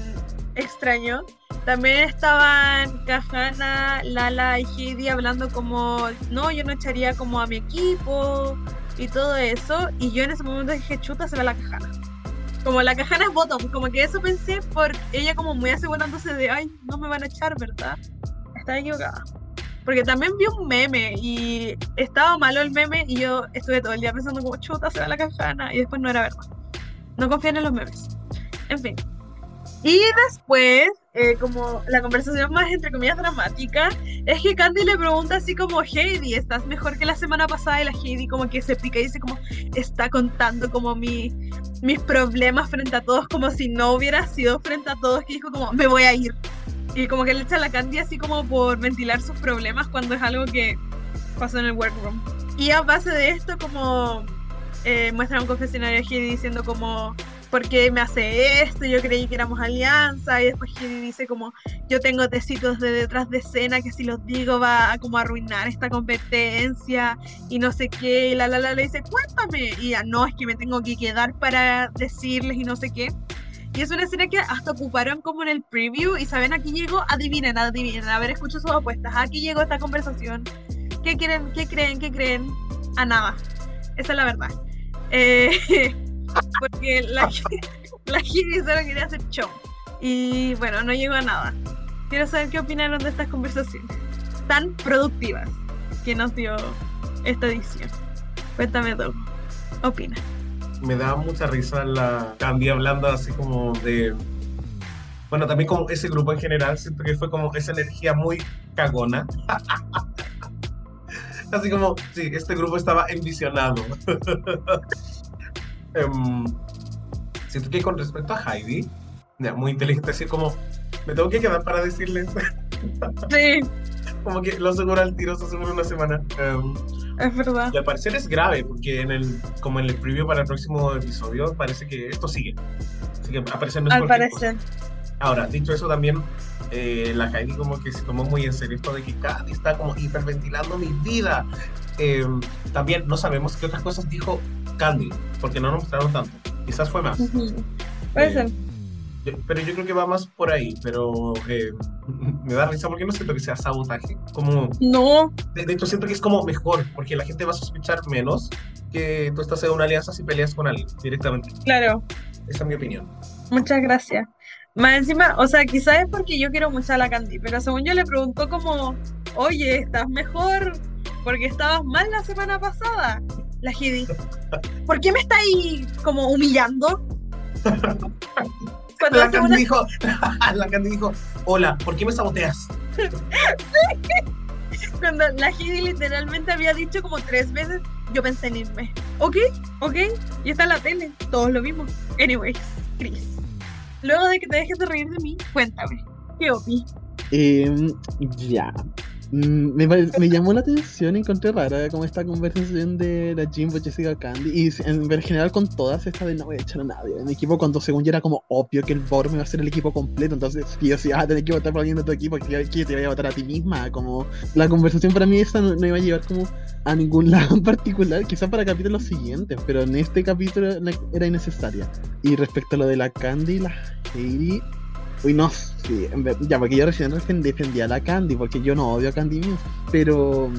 extraño. También estaban Kahana, Lala y Heidi hablando como, no, yo no echaría como a mi equipo y todo eso. Y yo en ese momento dije, chuta, se va la Kahana. Como la Kahana es bottom, como que eso pensé por ella como muy asegurándose de, ay, no me van a echar, ¿verdad? Estaba equivocada. Porque también vi un meme y estaba malo el meme y yo estuve todo el día pensando como, chuta, se va la Kahana. Y después no era verdad. No confían en los memes. En fin. Y después, eh, como la conversación más entre comillas dramática, es que Candy le pregunta así como, Heidi, ¿estás mejor que la semana pasada? Y la Heidi como que se pica y dice como, está contando como mi, mis problemas frente a todos, como si no hubiera sido frente a todos, que dijo como, me voy a ir. Y como que le echa la Candy así como por ventilar sus problemas cuando es algo que pasó en el workroom. Y a base de esto como eh, muestra un confesionario Heidi diciendo como, ¿por qué me hace esto? Yo creí que éramos alianza. Y después Heidi dice como, yo tengo tecitos de detrás de escena que si los digo va a como arruinar esta competencia y no sé qué. Y la la la le dice, cuéntame. Y ya no, es que me tengo que quedar para decirles y no sé qué. Y es una escena que hasta ocuparon como en el preview y saben, aquí llegó, adivinen, adivinen, a ver, escucho sus apuestas, aquí llegó esta conversación. ¿Qué quieren, qué creen, qué creen? A nada. Esa es la verdad. Eh, porque la, la Giri solo quería hacer show. Y bueno, no llegó a nada. Quiero saber qué opinaron de estas conversaciones tan productivas que nos dio esta edición. Cuéntame, Doug. Opina. me da mucha risa la Candy hablando así como de... Bueno, también como ese grupo en general, siento que fue como esa energía muy cagona. así como, sí, este grupo estaba envisionado. Em, siento que con respecto a Heidi, ya, muy inteligente, así como, me tengo que quedar para decirles, Sí, como que lo aseguro al tiro, se aseguro una semana. Em, es verdad. y al parecer es grave, porque en el, como en el preview para el próximo episodio, parece que esto sigue. Así que aparece no es Al cosa. parecer. Ahora, dicho eso también, eh, la Heidi como que se tomó muy en serio esto de que Candy está como hiperventilando mi vida. Eh, también no sabemos qué otras cosas dijo Candy, porque no nos mostraron tanto. Quizás fue más. Ujú. Puede Eh, ser. yo- pero yo creo que va más por ahí, pero eh, me da risa porque no siento que sea sabotaje. Como, No, de, de hecho siento que es como mejor, porque la gente va a sospechar menos que tú estás en una alianza si peleas con alguien directamente. claro. Esa es mi opinión. Muchas gracias. Más encima, o sea, quizás es porque yo quiero mucho a la Candy, pero según yo le preguntó como, oye, ¿estás mejor? Porque estabas mal la semana pasada. La Heidi. ¿Por qué me está ahí como humillando? Cuando La Candy una- dijo, la Candy dijo, hola, ¿por qué me saboteas? cuando la Heidi literalmente había dicho como tres veces, yo pensé en irme. ¿Ok? ¿Ok? Y está en la tele. Todos lo vimos. Anyways, Chris. Luego de que te dejes de reír de mí, cuéntame. ¿Qué opi? Em, ya. Mm, Me, me llamó la atención, encontré rara como esta conversación de la Jimbo, Jessica Candy y en, en general con todas esta de no voy a echar a nadie en mi equipo cuando según yo era como obvio que el Borm iba a ser el equipo completo entonces sí o sí vas a tener que votar por alguien de tu equipo que, te vaya a votar a ti misma como la conversación para mí esta no, iba a llevar como a ningún lado en particular quizás para capítulos siguientes pero en este capítulo era innecesaria. Y respecto a lo de la Candy y la Heidi Uy, no, sí, ya, porque yo recién defen- defendía a la Candy, porque yo no odio a Candy Muse, pero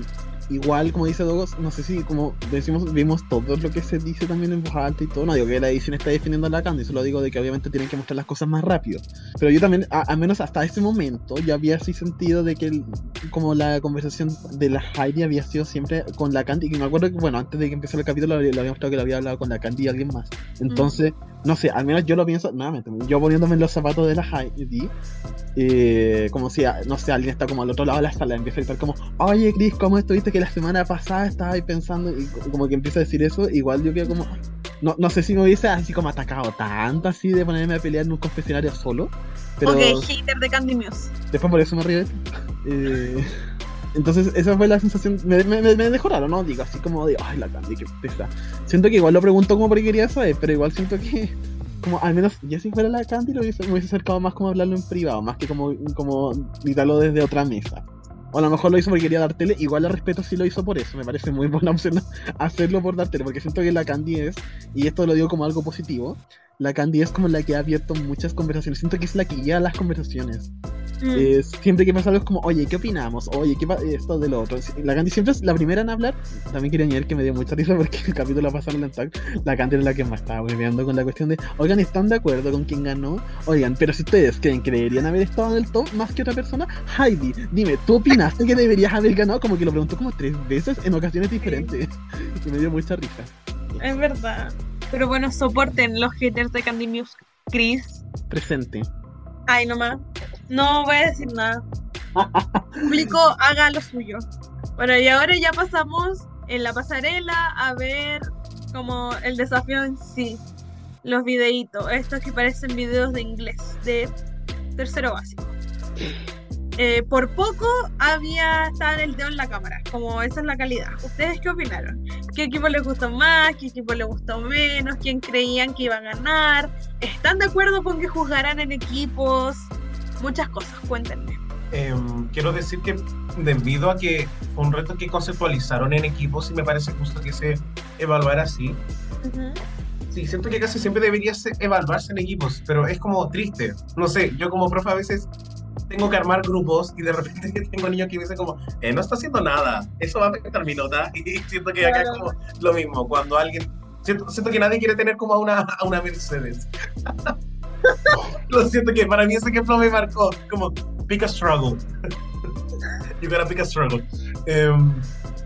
igual, como dice Dogos, no sé si como decimos, vimos todo lo que se dice también en voz alta y todo. No digo que la edición está definiendo a la Candy, solo digo de que obviamente tienen que mostrar las cosas más rápido. Pero yo también, al menos hasta este momento, ya había así sentido de que el- como la conversación de la Heidi había sido siempre con la Candy. Que me acuerdo que, bueno, antes de que empezara el capítulo, le había mostrado que le había hablado con la Candy y alguien más. Entonces, no sé, al menos yo lo pienso, nuevamente, yo poniéndome en los zapatos de la Heidi, eh, como si, no sé, alguien está como al otro lado de la sala, empieza a gritar como, oye Chris, ¿cómo estuviste que la semana pasada estabas ahí pensando? Y co- como que empieza a decir eso, igual yo quedo como, no, no sé si me hubiese así como atacado tanto así de ponerme a pelear en un confesionario solo, pero Ok, hater de Candy Muse. después por eso me río de. Eh, entonces esa fue la sensación, me, me, me- dejó raro, ¿no? Digo, así como de, ay, la Candy, qué pesa. Siento que igual lo pregunto como porque quería saber, pero igual siento que, como al menos yo si fuera la Candy lo hubiese, me hubiese acercado más como hablarlo en privado, más que como, como gritarlo desde otra mesa. O a lo mejor lo hizo porque quería dar tele, igual le respeto si lo hizo por eso, me parece muy buena opción hacerlo por dar tele, porque siento que la Candy es, y esto lo digo como algo positivo, la Candy es como la que ha abierto muchas conversaciones, siento que es la que guía las conversaciones. Mm. Eh, siempre que pasa algo es como, oye, ¿qué opinamos? Oye, ¿qué esto de lo otro? La Candy siempre es la primera en hablar. También quería añadir que me dio mucha risa porque el capítulo pasado en el tag, la Candy era la que más estaba hueveando con la cuestión de, oigan, ¿están de acuerdo con quién ganó? Oigan, pero si ustedes creen que deberían haber estado en el top más que otra persona, Heidi, dime, ¿tú opinaste que deberías haber ganado? Como que lo preguntó como tres veces en ocasiones diferentes. Y me dio mucha risa. Es verdad. Pero bueno, soporten los haters de Candy Muse. Chris. Presente. Ay, nomás. No voy a decir nada. Público, haga lo suyo. Bueno, y ahora ya pasamos en la pasarela a ver como el desafío en sí. Los videitos, estos que parecen videos de inglés, de tercero básico. Eh, por poco había estaba el dedo en la cámara, como esa es la calidad. ¿Ustedes qué opinaron? ¿Qué equipo les gustó más? ¿Qué equipo les gustó menos? ¿Quién creían que iba a ganar? ¿Están de acuerdo con que juzgaran en equipos? Muchas cosas, cuéntenme. Em, quiero decir que debido a que fue un reto que conceptualizaron en equipos y me parece justo que se evaluara así. Sí, siento que casi siempre debería se- evaluarse en equipos, pero es como triste. No sé, yo como profe a veces tengo que armar grupos y de repente tengo niños que me dicen como, eh, no está haciendo nada, eso va a afectar mi nota. Y siento que acá es como lo mismo, cuando alguien... Siento, siento que nadie quiere tener como a una, a una Mercedes. Lo siento que para mí ese ejemplo me marcó como pick a struggle. You gotta pick a struggle. Em,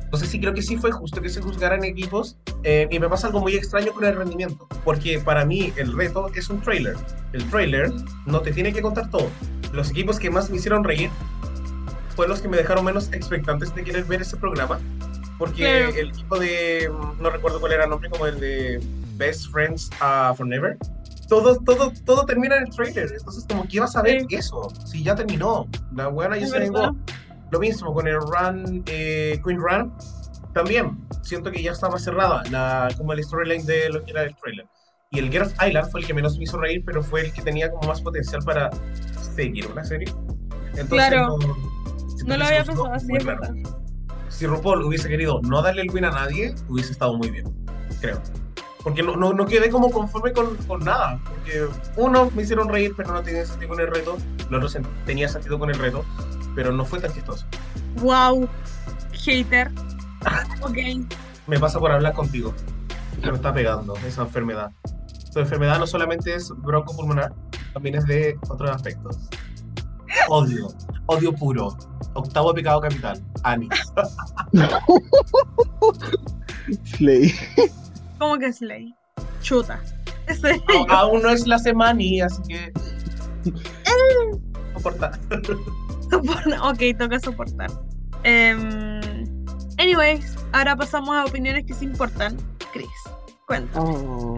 entonces sí creo que sí fue justo que se juzgaran equipos eh, y me pasa algo muy extraño con el rendimiento, porque para mí el reto es un trailer. El trailer no te tiene que contar todo. Los equipos que más me hicieron reír fueron los que me dejaron menos expectantes de querer ver ese programa, porque el equipo de, mm, no recuerdo cuál era el nombre, como el de Best Friends uh, Forever, todo, todo, todo termina en el trailer. Entonces, como que ibas a ver eso, si ya terminó. La buena ya se verdad. Lo mismo con el Run, eh, Queen Run, también siento que ya estaba cerrada la, como el storyline de lo que era el trailer. Y el Off Island fue el que menos me hizo reír, pero fue el que tenía como más potencial para seguir una serie. Entonces, Claro. no, No lo había pensado así, verdad. Si RuPaul hubiese querido no darle el win a nadie, hubiese estado muy bien, creo. Porque no, no, no quedé como conforme con, con nada. Porque uno, me hicieron reír, pero no tenía sentido con el reto. Lo otro tenía sentido con el reto, pero no fue tan chistoso. Wow. Hater. Ok. Me pasa por hablar contigo. Me está pegando esa enfermedad. Tu enfermedad no solamente es broncopulmonar, también es de otros aspectos. Odio, odio puro. Octavo pecado capital, Ani. Slay. ¿Cómo que Slay? Chuta. A- aún no es la semana, así que. Soporta. Soporta- ok, toca soportar. Em, anyways, ahora pasamos a opiniones que se importan. Chris, cuenta. Oh.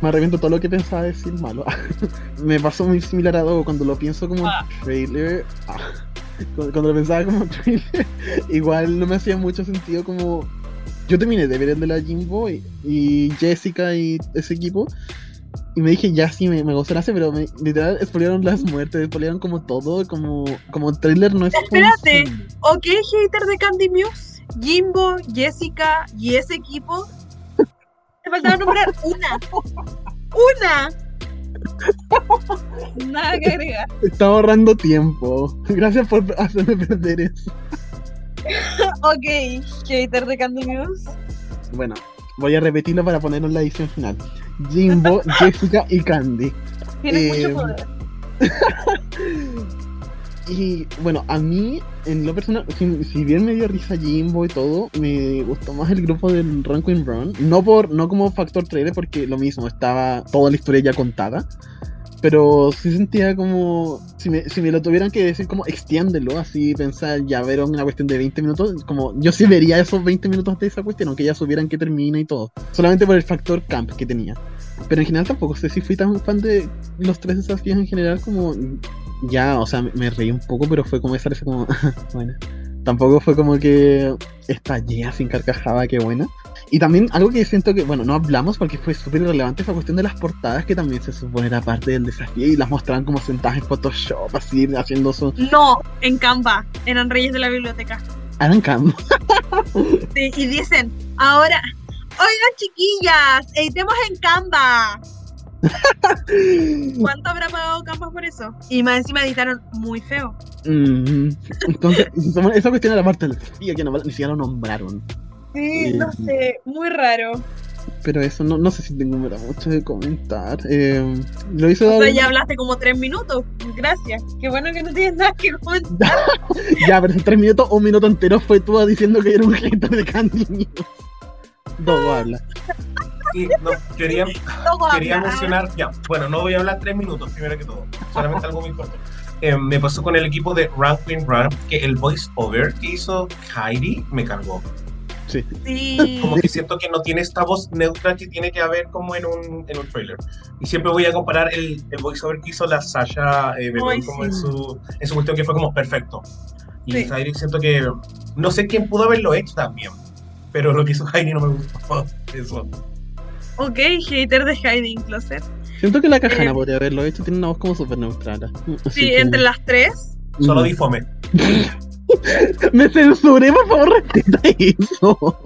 Me arrepiento todo lo que pensaba decir malo. me pasó muy similar a Dogo cuando lo pienso como Ah. trailer. ah, Cuando, cuando lo pensaba como trailer, igual no me hacía mucho sentido como. Yo terminé de ver el de la Jimbo y, y Jessica y ese equipo. Y me dije, ya sí, me, me gustó la serie, pero me, literal expoliaron las muertes, expoliaron como todo, como, como trailer no es Espérate. posible. Ok, hater de Candy Muse, Jimbo, Jessica y ese equipo. Te faltaba nombrar una. Una. Nada que agregar. Estaba ahorrando tiempo. Gracias por hacerme perder eso. ok, hater de Candy Muse. Bueno, voy a repetirlo para ponerlo en la edición final. Jimbo, Jessica y Candy. Tienes Eh, mucho poder. Y bueno, a mí, en lo personal, si, si bien me dio risa Jimbo y todo, me gustó más el grupo del Rankin Run. No por no como factor trailer, porque lo mismo, estaba toda la historia ya contada. Pero sí sentía como. Si me, si me lo tuvieran que decir, como extiéndelo, así pensar, ya ver una cuestión de 20 minutos. Como yo sí vería esos 20 minutos de esa cuestión, aunque ya supieran que termina y todo. Solamente por el factor camp que tenía. Pero en general tampoco sé si fui tan fan de los tres desafíos en general como ya, o sea, me, reí un poco, pero fue como esa como, bueno, tampoco fue como que estallé sin carcajada, qué buena. Y también algo que siento que, bueno, no hablamos porque fue súper relevante esa cuestión de las portadas que también se supone era parte del desafío y las mostraban como sentadas en Photoshop, así, haciendo su... No, en Canva, eran reyes de la biblioteca. Hagan cam. Sí, y dicen, ahora, oigan chiquillas, editemos en Canva. ¿Cuánto habrá pagado Canva por eso? Y más encima editaron muy feo. Mm, Entonces, esa cuestión era parte del desafío que no, ni siquiera lo nombraron. Sí, no sé, muy raro. Pero eso, no, no sé si tengo mucho de comentar. Eh, lo hice O sea, ya hablaste como tres minutos. Gracias. Qué bueno que no tienes nada que comentar. Ya, pero en tres minutos, un minuto entero fue tú diciendo que era un hater de Candy News. Dos habla. Y no, quería, quería mencionar, ya, bueno, no voy a hablar tres minutos primero que todo, solamente algo muy corto. Eh, me pasó con el equipo de Rankin Run que el voice over que hizo Heidi me cargó. Sí. Como que siento que no tiene esta voz neutra que tiene que haber como en un, en un trailer. Y siempre voy a comparar el, el voice over que hizo la Sasha eh, Ay, como sí. en, su, en su cuestión que fue como perfecto. Y Sí. Heidi siento que no sé quién pudo haberlo hecho también, pero lo que hizo Heidi no me gustó. Eso. Ok, hater de Hiding Closet. Siento que la cajana Eh, podría haberlo hecho, tiene una voz como súper neutral. Sí, que- entre las tres. Solo Mm. Me censuré, por favor, respeta eso.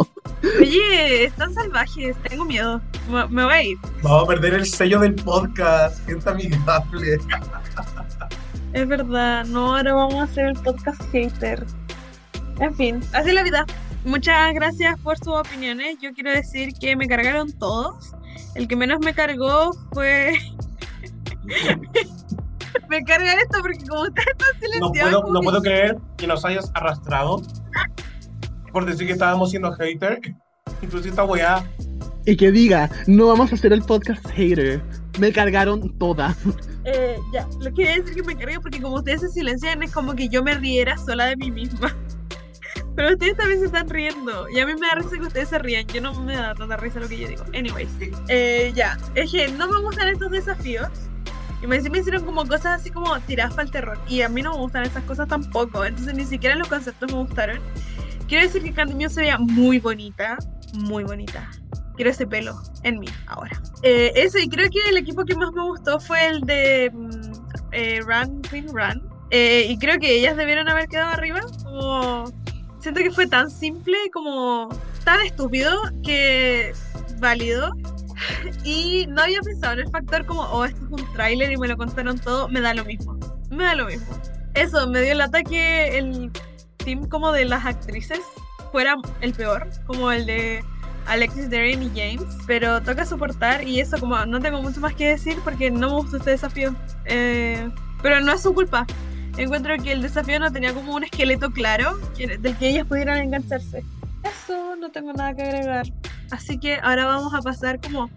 Oye, están salvajes, tengo miedo. Me, me voy a ir. Vamos a perder el sello del podcast. Gente amigable. Es verdad, no, ahora vamos a hacer el podcast hater. En fin, así es la vida. Muchas gracias por sus opiniones. Yo quiero decir que me cargaron todos. El que menos me cargó fue. me carga esto porque como ustedes están No silenciados. puedo, no que- puedo creer que nos hayas arrastrado por decir que estábamos siendo hater. Incluso esta weá. Y que diga, no vamos a hacer el podcast hater. Me cargaron todas. Eh, ya, lo quería decir que me carga porque como ustedes se silencian es como que yo me riera sola de mí misma. Pero ustedes también se están riendo. Y a mí me da risa que ustedes se rían. Yo no me da tanta risa lo que yo digo. Anyways, eh, ya. Es que no me gustan estos desafíos. Y me, me hicieron como cosas así como tiradas para el terror. Y a mí no me gustan esas cosas tampoco. Entonces ni siquiera los conceptos me gustaron. Quiero decir que Candy se veía muy bonita. Muy bonita. Quiero ese pelo en mí ahora. Eh, eso, y creo que el equipo que más me gustó fue el de mm, eh, Run Queen Run. Eh, y creo que ellas debieron haber quedado arriba. Como. Siento que fue tan simple, como tan estúpido, que válido. Y no había pensado en el factor como, oh, esto es un tráiler y me lo contaron todo. Me da lo mismo. Me da lo mismo. Eso, me dio el ataque el team como de las actrices fuera el peor, como el de Alexis Darren y James, pero toca soportar y eso como no tengo mucho más que decir porque no me gustó este desafío. Eh, pero no es su culpa. Encuentro que el desafío no tenía como un esqueleto claro del que ellas pudieran engancharse. Eso, no tengo nada que agregar. Así que ahora vamos a pasar como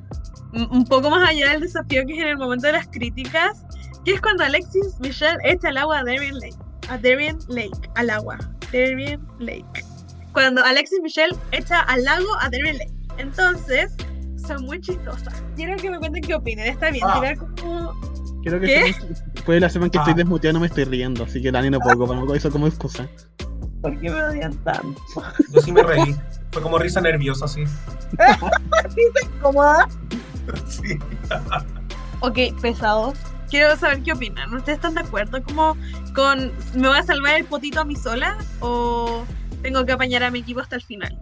un poco más allá del desafío que es en el momento de las críticas, que es cuando Alexis Michelle echa al agua a Darien Lake. A Darien Lake, al agua. Darien Lake cuando Alexis Michelle echa al lago a Darien Lake. Entonces, son muy chistosas. Quiero que me cuenten qué opinen. Está bien, Ah. tirar como. Quiero que ¿Qué? después de la semana que estoy Ah. desmuteado no me estoy riendo, así que Dani no puedo ocupar eso como excusa. ¿Por qué me odian tanto? Yo sí me reí. Fue como risa nerviosa, sí. ¿Cómoda? Sí. Ok, pesados. Quiero saber qué opinan. ¿Ustedes están de acuerdo como con me voy a salvar el potito a mí sola o tengo que apañar a mi equipo hasta el final?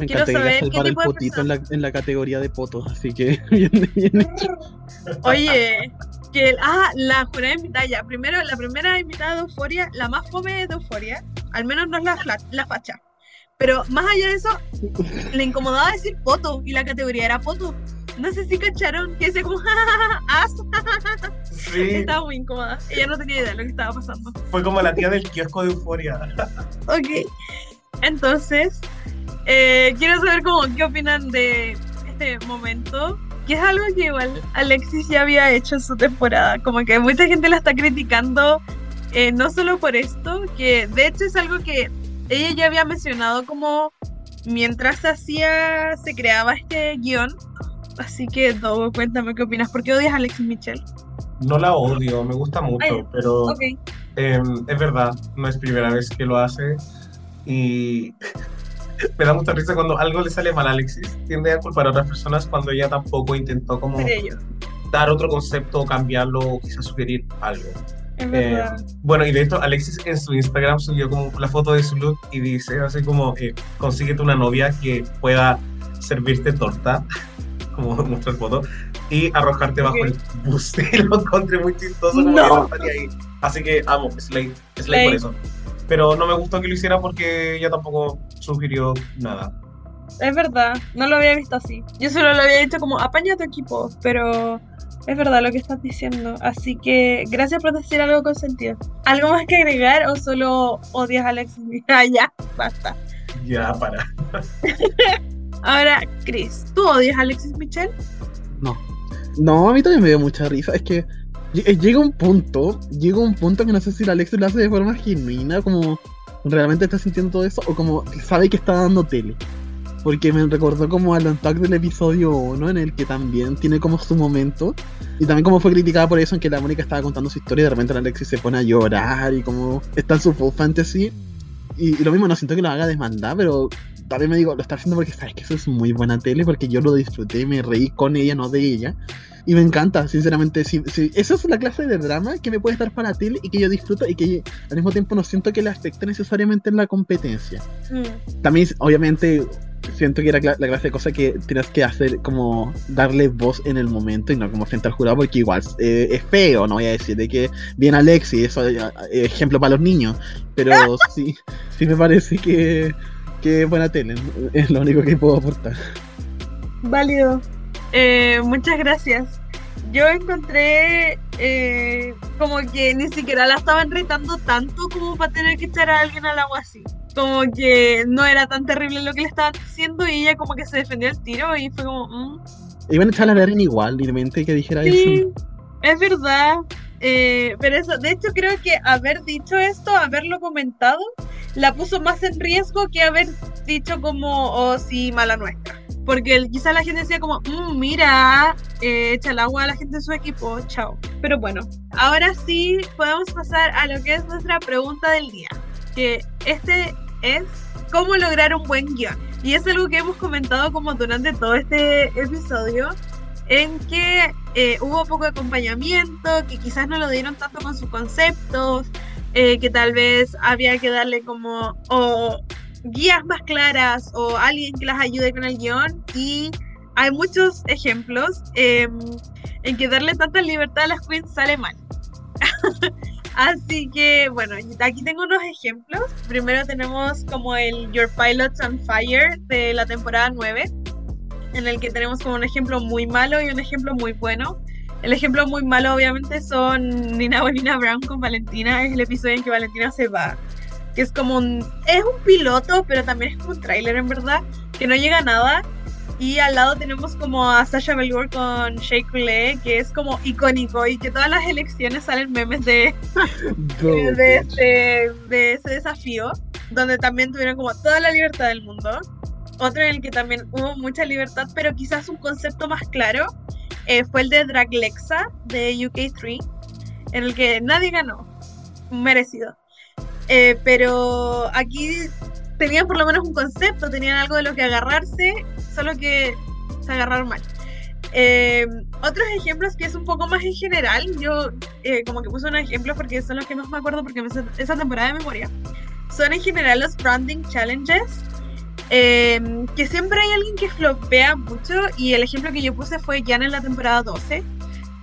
Me Quiero saber qué salvar el tipo de potito en la, en la categoría de potos, así que bien, bien hecho. Oye, que ah, la jurada invitada ya. Primero, la primera invitada de Euforia, la más fome de Euforia, al menos no es la, la facha. Pero más allá de eso, le incomodaba decir poto y la categoría era poto. No sé si cacharon que decía como as. Sí, Estaba muy incómoda. Ella no tenía idea de lo que estaba pasando. fue como la tía del kiosco de Euforia. Ok. Entonces, eh, quiero saber como qué opinan de este momento. Que es algo que igual Alexis ya había hecho en su temporada. Como que mucha gente la está criticando. eh, no solo por esto, que de hecho es algo que ella ya había mencionado como mientras se hacía, se creaba este guion. Así que, Dogo, cuéntame qué opinas. ¿Por qué odias a Alexis Michelle? No la odio, me gusta mucho, Ay, pero Ok. em, es verdad, no es primera vez que lo hace. Y me da mucha risa cuando algo le sale mal a Alexis. Tiende a culpar a otras personas cuando ella tampoco intentó como dar otro concepto o cambiarlo o quizás sugerir algo. Eh, bueno, y de hecho, Alexis en su Instagram subió como la foto de su look y dice así como, eh, consíguete una novia que pueda servirte torta, como muestra el foto, y arrojarte bajo Ok. el bus. Y lo encontré muy chistoso como No. que no estaría ahí. Así que amo, Slay, Slay Slay. por eso. Pero no me gustó que lo hiciera porque ella tampoco sugirió nada. Es verdad, no lo había visto así. Yo solo lo había dicho como apaña a tu equipo, pero es verdad lo que estás diciendo. Así que gracias por decir algo con sentido. ¿Algo más que agregar o solo odias a Alexis? Ah, ya, basta. Ya, para. Ahora, Chris, ¿tú odias a Alexis Michelle? No. No, a mí también me dio mucha risa. Es que llega un punto, llega un punto que no sé si la Alexis lo hace de forma genuina, como realmente está sintiendo todo eso, o como sabe que está dando tele. Porque me recordó como al unpack del episodio 1, en el que también tiene como su momento. Y también como fue criticada por eso, en que la Mónica estaba contando su historia y de repente la Alexis se pone a llorar y como está en su full fantasy. Y, y lo mismo, no siento que lo haga demandar, pero también me digo, lo está haciendo porque sabes que eso es muy buena tele, porque yo lo disfruté, me reí con ella, no de ella. Y me encanta, sinceramente. Si, si- esa es la clase de drama que me puede estar para tele y que yo disfruto y que al mismo tiempo no siento que le afecte necesariamente en la competencia. Mm, También, obviamente, siento que era la clase de cosa que tienes que hacer como darle voz en el momento y no como frente al jurado, porque igual eh, es feo, no voy a decir de que bien Alexi, eso es ejemplo para los niños, pero sí, sí me parece que, que es buena tele, es lo único que puedo aportar. válido. Eh, muchas gracias. Yo encontré eh, como que ni siquiera la estaban retando tanto como para tener que echar a alguien al agua así. Como que no era tan terrible lo que le estaban diciendo y ella como que se defendió el tiro y fue como... mm, Iban a echar a Darren igual, libremente que dijera Sí, eso. es verdad. Eh, pero eso, de hecho creo que haber dicho esto, haberlo comentado, la puso más en riesgo que haber dicho como, oh sí, mala nuestra. Porque quizás la gente decía como, "Mm, mira, eh, echa el agua a la gente de su equipo, chao. Pero bueno, ahora sí podemos pasar a lo que es nuestra pregunta del día. Que este es, ¿cómo lograr un buen guion? Y es algo que hemos comentado como durante todo este episodio, en que eh, hubo poco acompañamiento, que quizás no lo dieron tanto con sus conceptos, eh, que tal vez había que darle como o guías más claras o alguien que las ayude con el guion y hay muchos ejemplos em, en que darle tanta libertad a las queens sale mal. Así que bueno, aquí tengo unos ejemplos. Primero tenemos como el Your Pilots on Fire de la temporada 9 en el que tenemos como un ejemplo muy malo y un ejemplo muy bueno. El ejemplo muy malo, obviamente, son Nina Bonina Brown con Valentina. Es el episodio en que Valentina se va. Que es como un. Es un piloto, pero también es como un tráiler, en verdad. Que no llega a nada. Y al lado tenemos como a Sasha Velour con Shea Coulee, que es como icónico. Y que todas las elecciones salen memes de, de, de de ese desafío. Donde también tuvieron como toda la libertad del mundo otro en el que también hubo mucha libertad, pero quizás un concepto más claro, eh, fue el de Draglexa de UK3, en el que nadie ganó, merecido. Eh, pero aquí tenían por lo menos un concepto, tenían algo de lo que agarrarse, solo que se agarraron mal. Eh, otros ejemplos que es un poco más en general, yo eh, como que puse unos ejemplos porque son los que más me acuerdo porque me esa temporada de memoria, son en general los branding challenges, eh, que siempre hay alguien que flopea mucho y el ejemplo que yo puse fue Jan en la temporada 12,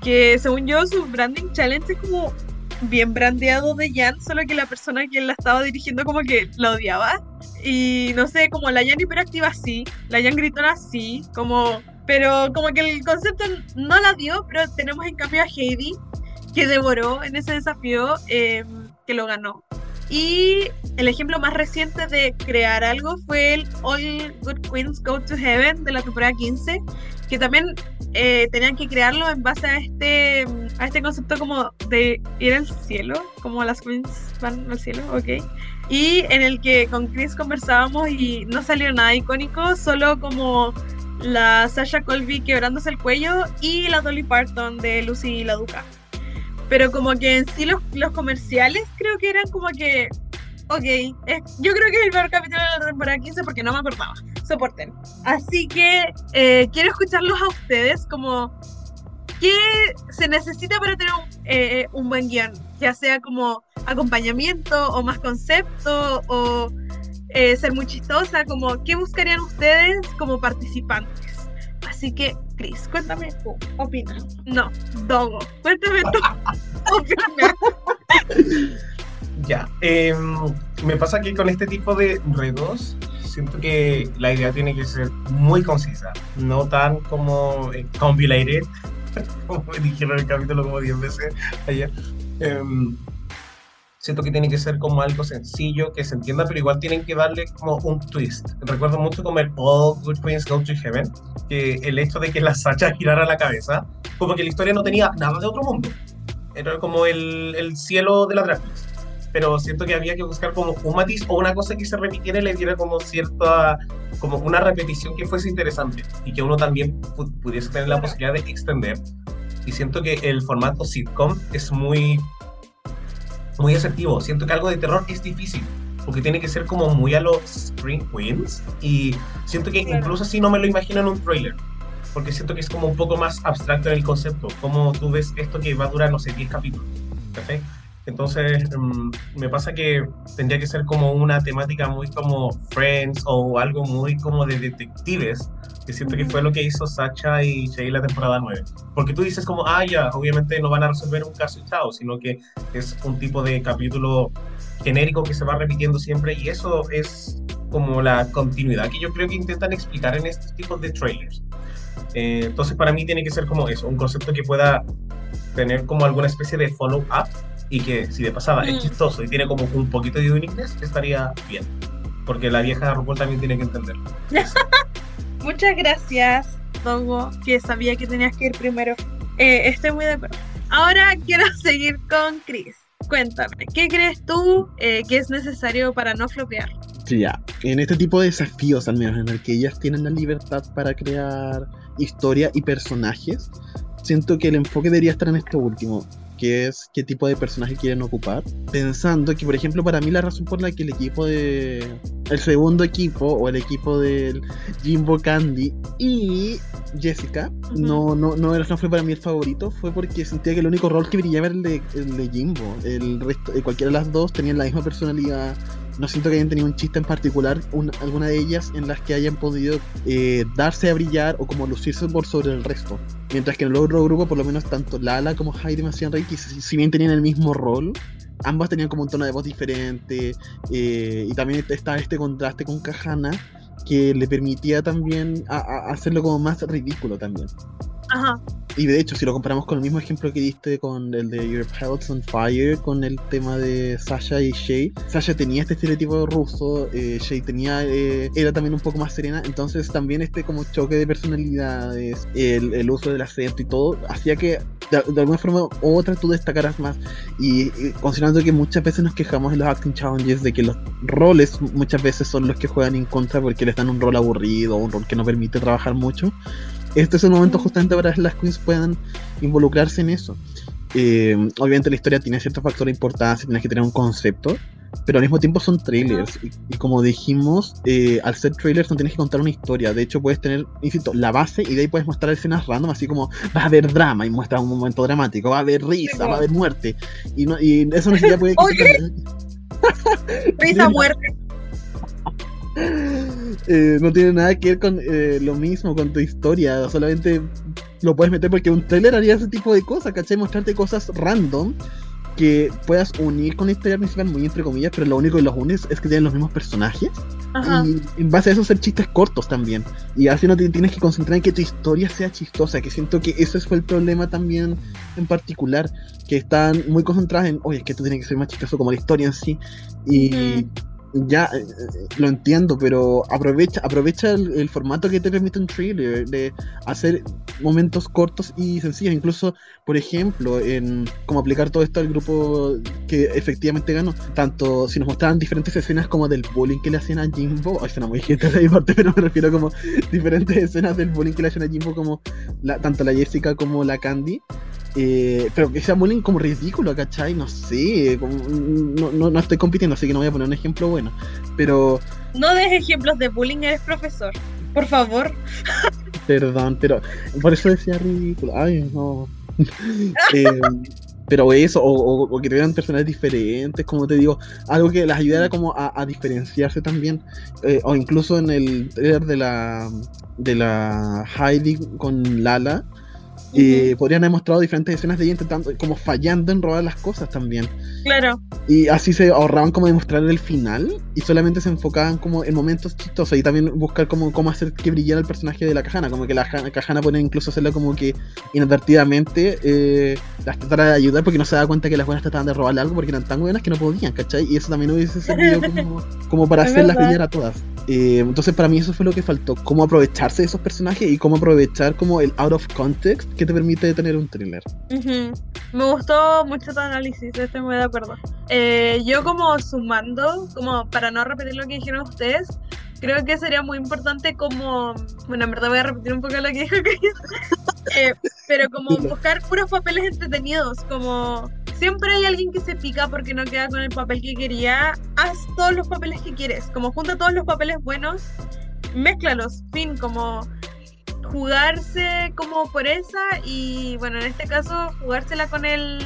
que según yo su branding challenge es como bien brandeado de Jan, solo que la persona que la estaba dirigiendo como que la odiaba. Y no sé, como la Jan hiperactiva sí, la Jan gritona sí, como. Pero como que el concepto no la dio, pero tenemos en cambio a Heidi, que devoró en ese desafío, eh, que lo ganó. Y el ejemplo más reciente de crear algo fue el All Good Queens Go to Heaven de la temporada 15, que también eh, tenían que crearlo en base a este, a este concepto como de ir al cielo, como las queens van al cielo, ok. Y en el que con Chris conversábamos y no salió nada icónico, solo como la Sasha Colby quebrándose el cuello y la Dolly Parton de Lucy y la Duca. Pero como que en sí los, los comerciales creo que eran como que. Ok, es- yo creo que es el peor capítulo de la temporada 15 porque no me acordaba. Soporten. Así que eh, quiero escucharlos a ustedes como. ¿Qué se necesita para tener un, eh, un buen guion? Ya sea como acompañamiento o más concepto o eh, ser muy chistosa, como ¿qué buscarían ustedes como participantes? Así que, Chris, cuéntame tú, opina. No, Dogo, cuéntame tú, opina. Ya. em, me pasa que con este tipo de retos siento que la idea tiene que ser muy concisa, no tan como eh, compilated, como me dijeron en el capítulo como 10 veces ayer. Em, siento que tiene que ser como algo sencillo, que se entienda, pero igual tienen que darle como un twist. Recuerdo mucho como el All Good Queens Go to Heaven, que el hecho de que la Sacha girara la cabeza, como que la historia no tenía nada de otro mundo. Era como el, el cielo de la Race. Pero siento que había que buscar como un matiz o una cosa que se repitiera y le diera como cierta, como una repetición que fuese interesante y que uno también pu- pudiese tener la posibilidad de extender. Y siento que el formato sitcom es muy, muy asertivo. Siento que algo de terror es difícil porque tiene que ser como muy a los Scream Queens y siento que incluso así no me lo imagino en un trailer porque siento que es como un poco más abstracto en el concepto, como tú ves esto que va a durar, no sé, 10 capítulos. ¿cachai? Entonces, mm, me pasa que tendría que ser como una temática muy como Friends o algo muy como de detectives, que siento que fue lo que hizo Sacha y Shay la temporada 9. Porque tú dices como, ah, ya, obviamente no van a resolver un caso y chao, sino que es un tipo de capítulo genérico que se va repitiendo siempre y eso es como la continuidad que yo creo que intentan explicar en estos tipos de trailers. Eh, entonces para mí tiene que ser como eso, un concepto que pueda tener como alguna especie de follow-up y que si de pasada Mm. es chistoso y tiene como un poquito de uniqueness, estaría bien. Porque la vieja RuPaul también tiene que entenderlo. Muchas gracias, Dogo, que sabía que tenías que ir primero. Eh, estoy muy de acuerdo. Ahora quiero seguir con Chris. Cuéntame, ¿qué crees tú eh, que es necesario para no flopear? Sí, ya. En este tipo de desafíos, al menos en el que ellas tienen la libertad para crear historia y personajes, siento que el enfoque debería estar en esto último, que es qué tipo de personaje quieren ocupar. Pensando que, por ejemplo, para mí la razón por la que el equipo de. El segundo equipo, o el equipo del Jimbo Candy y Jessica, Ujú. no, no, no, era- no fue para mí el favorito, fue porque sentía que el único rol que brillaba era el de, el de Jimbo. El resto, eh, cualquiera de las dos tenían la misma personalidad. No siento que hayan tenido un chiste en particular, un- alguna de ellas en las que hayan podido eh, darse a brillar o como lucirse por sobre el resto. Mientras que en el otro grupo, por lo menos tanto Lala como Heidi me hacían reír, si, bien tenían el mismo rol, ambas tenían como un tono de voz diferente. eh, y también estaba este contraste con Kahana que le permitía también hacerlo como más ridículo también. Ajá. Y de hecho, si lo comparamos con el mismo ejemplo que diste con el de Your Pilots on Fire, con el tema de Sasha y Shay, Sasha tenía este estereotipo ruso, eh, Shay tenía, eh, era también un poco más serena, entonces también este como choque de personalidades, el, el uso del acento y todo, hacía que de, de alguna forma u otra tú destacaras más. Y, y considerando que muchas veces nos quejamos en los acting challenges de que los roles muchas veces son los que juegan en contra porque les dan un rol aburrido, un rol que no permite trabajar mucho este es el momento justamente para que las queens puedan involucrarse en eso. Eh, obviamente la historia tiene cierto factor de importancia, tienes que tener un concepto, pero al mismo tiempo son trailers. Y, y como dijimos, eh, al ser trailers no tienes que contar una historia. De hecho, puedes tener, insisto, la base y de ahí puedes mostrar escenas random, así como va a haber drama y muestras un momento dramático, va a haber risa, va a haber muerte. Y, no, y eso no siquiera puede... Oye. Risa muerte. Eh, no tiene nada que ver con eh, lo mismo, con tu historia. Solamente lo puedes meter porque un trailer haría ese tipo de cosas, ¿cachai? Mostrarte cosas random que puedas unir con la historia principal, muy entre comillas, pero lo único que los unes es que tienen los mismos personajes. Ajá. Y en base a eso hacer chistes cortos también. Y así no te tienes que concentrar en que tu historia sea chistosa, que siento que ese fue el problema también en particular, que están muy concentradas en, oye, es que tú tienes que ser más chistoso como la historia en sí. Y ya eh, eh, lo entiendo, pero aprovecha, aprovecha el, formato que te permite un thriller, de hacer momentos cortos y sencillos. Incluso, por ejemplo, en cómo aplicar todo esto al grupo que efectivamente ganó. Tanto si nos mostraban diferentes escenas como del bullying que le hacían a Jimbo, ay, suena muy gente de mi parte, pero me refiero como diferentes escenas del bullying que le hacían a Jimbo, como la, tanto la Jessica como la Candy. Eh, pero que sea bullying como ridículo, ¿cachai? No sé, como- no, no, no estoy compitiendo, así que no voy a poner un ejemplo bueno. Pero, No des ejemplos de bullying, eres profesor. Por favor. perdón, pero por eso decía ridículo. Ay, no. Eh, pero eso, o, o- o que tuvieran personajes diferentes, como te digo, algo que las ayudara como a, a diferenciarse también. Eh, o incluso en el trailer de la de la Heidi con Lala. Eh, podrían haber mostrado diferentes escenas de ella intentando, como fallando en robar las cosas también. Claro. Y así se ahorraban como demostrar el final y solamente se enfocaban como en momentos chistosos y también buscar como cómo hacer que brillara el personaje de la Cajana, como que la Ja- Cajana pone incluso hacerlo como que inadvertidamente eh, las tratara de ayudar porque no se daba cuenta que las buenas trataban de robarle algo porque eran tan buenas que no podían, ¿cachai? Y eso también hubiese servido como, como para hacerlas brillar a todas. Eh, entonces para mí eso fue lo que faltó, cómo aprovecharse de esos personajes y cómo aprovechar como el out of context que te permite tener un thriller. Me gustó mucho tu análisis, estoy muy de acuerdo. Eh, yo como sumando, como para no repetir lo que dijeron ustedes, creo que sería muy importante como, bueno, en verdad voy a repetir un poco lo que dijo Chris, Eh, pero como buscar puros papeles entretenidos, como siempre hay alguien que se pica porque no queda con el papel que quería, haz todos los papeles que quieres, como junta todos los papeles buenos, mézclalos, fin, como jugarse como por esa y bueno, en este caso jugársela con el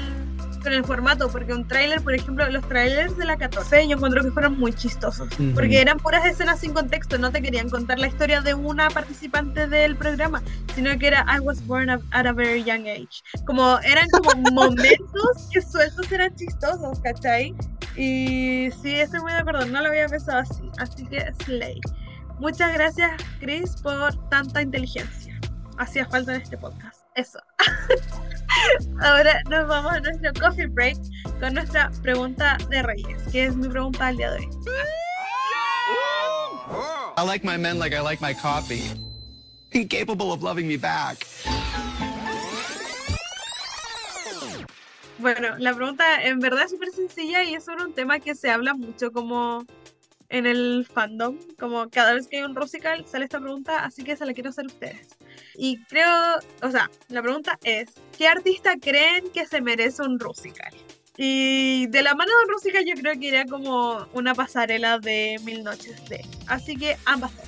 con el formato, porque un tráiler, por ejemplo, los trailers de la 14 yo encuentro que fueron muy chistosos, Ujú. porque eran puras escenas sin contexto, no te querían contar la historia de una participante del programa, sino que era I was born at at a very young age. Como eran como momentos que sueltos eran chistosos, ¿cachai? Y sí, estoy muy de acuerdo, no lo había pensado así, así que Slay. Muchas gracias, Chris, por tanta inteligencia. Hacía falta en este podcast. Eso. Ahora nos vamos a nuestro coffee break con nuestra pregunta de Reyes, que es mi pregunta del día de hoy. I like my men like I like my coffee. Incapable of loving me back. Bueno, la pregunta en verdad es súper sencilla y es sobre un tema que se habla mucho como en el fandom, como cada vez que hay un Rusical sale esta pregunta, así que se la quiero hacer a ustedes. Y creo, o sea, la pregunta es, ¿qué artista creen que se merece un Rusical? Y de la mano de un Rusical yo creo que iría como una pasarela de Mil Noches de. Así que ambas dos.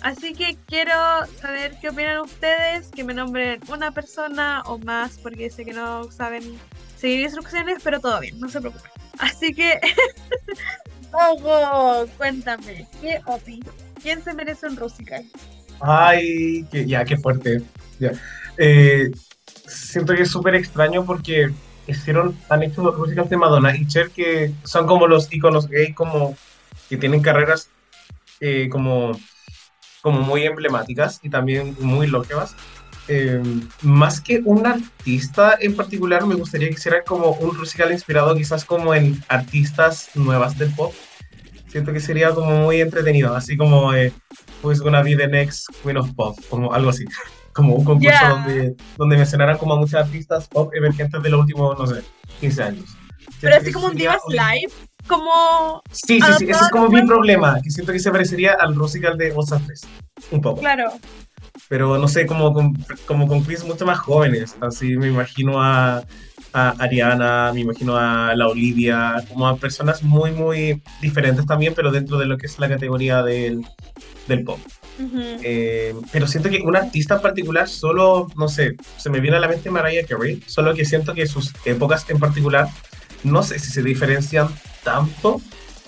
Así que quiero saber qué opinan ustedes, que me nombren una persona o más, porque sé que no saben seguir instrucciones, pero todo bien, no se preocupen. Así que, Ojo, cuéntame, ¿qué opi? ¿Quién se merece un Rusical? Ay, que, ya, qué fuerte. Ya. Eh, siento que es súper extraño porque hicieron, han hecho los musicals de Madonna y Cher que son como los iconos gay, como que tienen carreras eh, como, como muy emblemáticas y también muy longevas. Eh, más que un artista en particular, me gustaría que hicieran como un musical inspirado quizás como en artistas nuevas del pop. Siento que sería como muy entretenido, así como eh, Who's Gonna Be the Next Queen of Pop, como algo así. Como un concurso Ya. donde, donde mencionaran como a muchos artistas pop emergentes de los últimos, no sé, 15 años. Pero así como un Divas Live, como, Sí, sí, sí, ese es como mi problema, que siento que se parecería al musical de Osa 3, un poco. claro, Pero no sé, como con, como con quiz mucho más jóvenes, así me imagino a, a Ariana, me imagino a la Olivia, como a personas muy, muy diferentes también, pero dentro de lo que es la categoría del, del pop. ujú, Eh, pero siento que un artista en particular solo, no sé, se me viene a la mente Mariah Carey, solo que siento que sus épocas en particular, no sé si se diferencian tanto.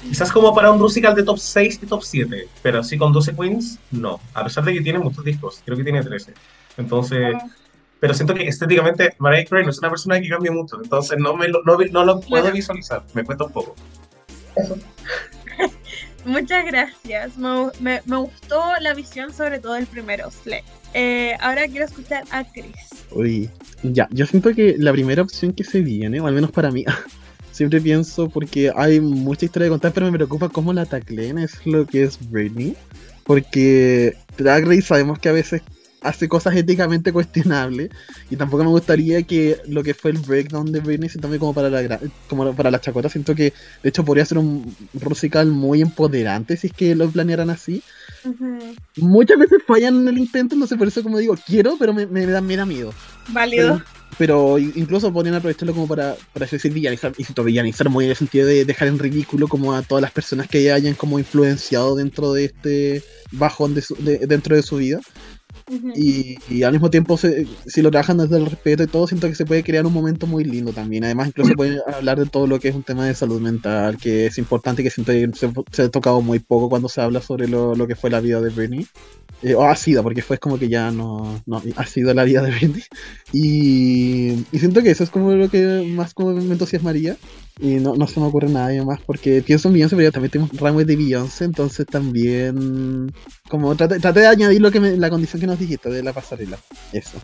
Quizás como para un musical de top 6 y top 7, pero así con 12 queens, no. A pesar de que tiene muchos discos, creo que tiene 13. Entonces, pero siento que estéticamente Mariah Carey no es una persona que cambie mucho, entonces no, me lo, no, no lo puedo visualizar, me cuesta un poco. Muchas gracias. Me, me- me gustó la visión, sobre todo el primero, Slay. Eh, ahora quiero escuchar a Chris. Uy, ya, yo siento que la primera opción que se viene, o al menos para mí, siempre pienso porque hay mucha historia de contar, pero me preocupa cómo la taclean, es lo que es Britney. Porque Drag Race sabemos que a veces hace cosas éticamente cuestionables y tampoco me gustaría que lo que fue el breakdown de Britney se tome como para la como para la chacota. Siento que de hecho podría ser un musical muy empoderante si es que lo planearan así. Muchas veces fallan en el intento, no sé por eso como digo, quiero, pero me, me me da miedo. Válido. Pero i- incluso podrían aprovecharlo como para, para decir villanizar, y villanizar muy en el sentido de dejar en ridículo como a todas las personas que hayan como influenciado dentro de este bajón de su- de- dentro de su vida. Y, y al mismo tiempo, se- si lo trabajan desde el respeto y todo, siento que se puede crear un momento muy lindo también. Además, incluso pueden hablar de todo lo que es un tema de salud mental, que es importante, que siento que se, ha tocado muy poco cuando se habla sobre lo, lo que fue la vida de Britney. Eh, o ha sido, porque fue como que ya no, no ha sido la vida de Britney. Y, y siento que eso es como lo que más como me entusiasmaría. Y no, no se me ocurre nada más, porque pienso en Beyoncé, pero ya también tenemos runway de Beyoncé, entonces también como traté, traté de añadir lo que me- la condición que nos dijiste de la pasarela. Eso.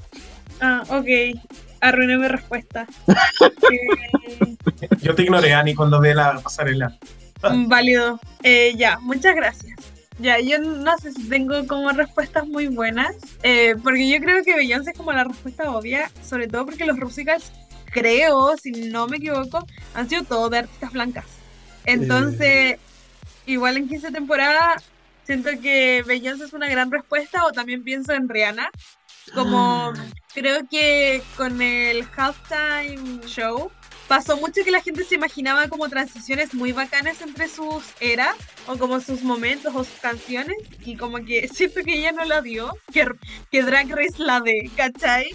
Ah, ok. Arruiné mi respuesta. Eh, Yo te ignoré, Ani, cuando ve la pasarela. Mm, Válido. Eh, ya, muchas gracias. Ya, yo no sé si tengo como respuestas muy buenas, eh, porque yo creo que Beyoncé es como la respuesta obvia, sobre todo porque los musicals, creo, si no me equivoco, han sido todos de artistas blancas. Entonces, igual en 15 temporadas, siento que Beyoncé es una gran respuesta, o también pienso en Rihanna, como creo que con el halftime show pasó mucho que la gente se imaginaba como transiciones muy bacanas entre sus eras o como sus momentos o sus canciones y como que siento que ella no la dio, que, que Drag Race la de, ¿cachai?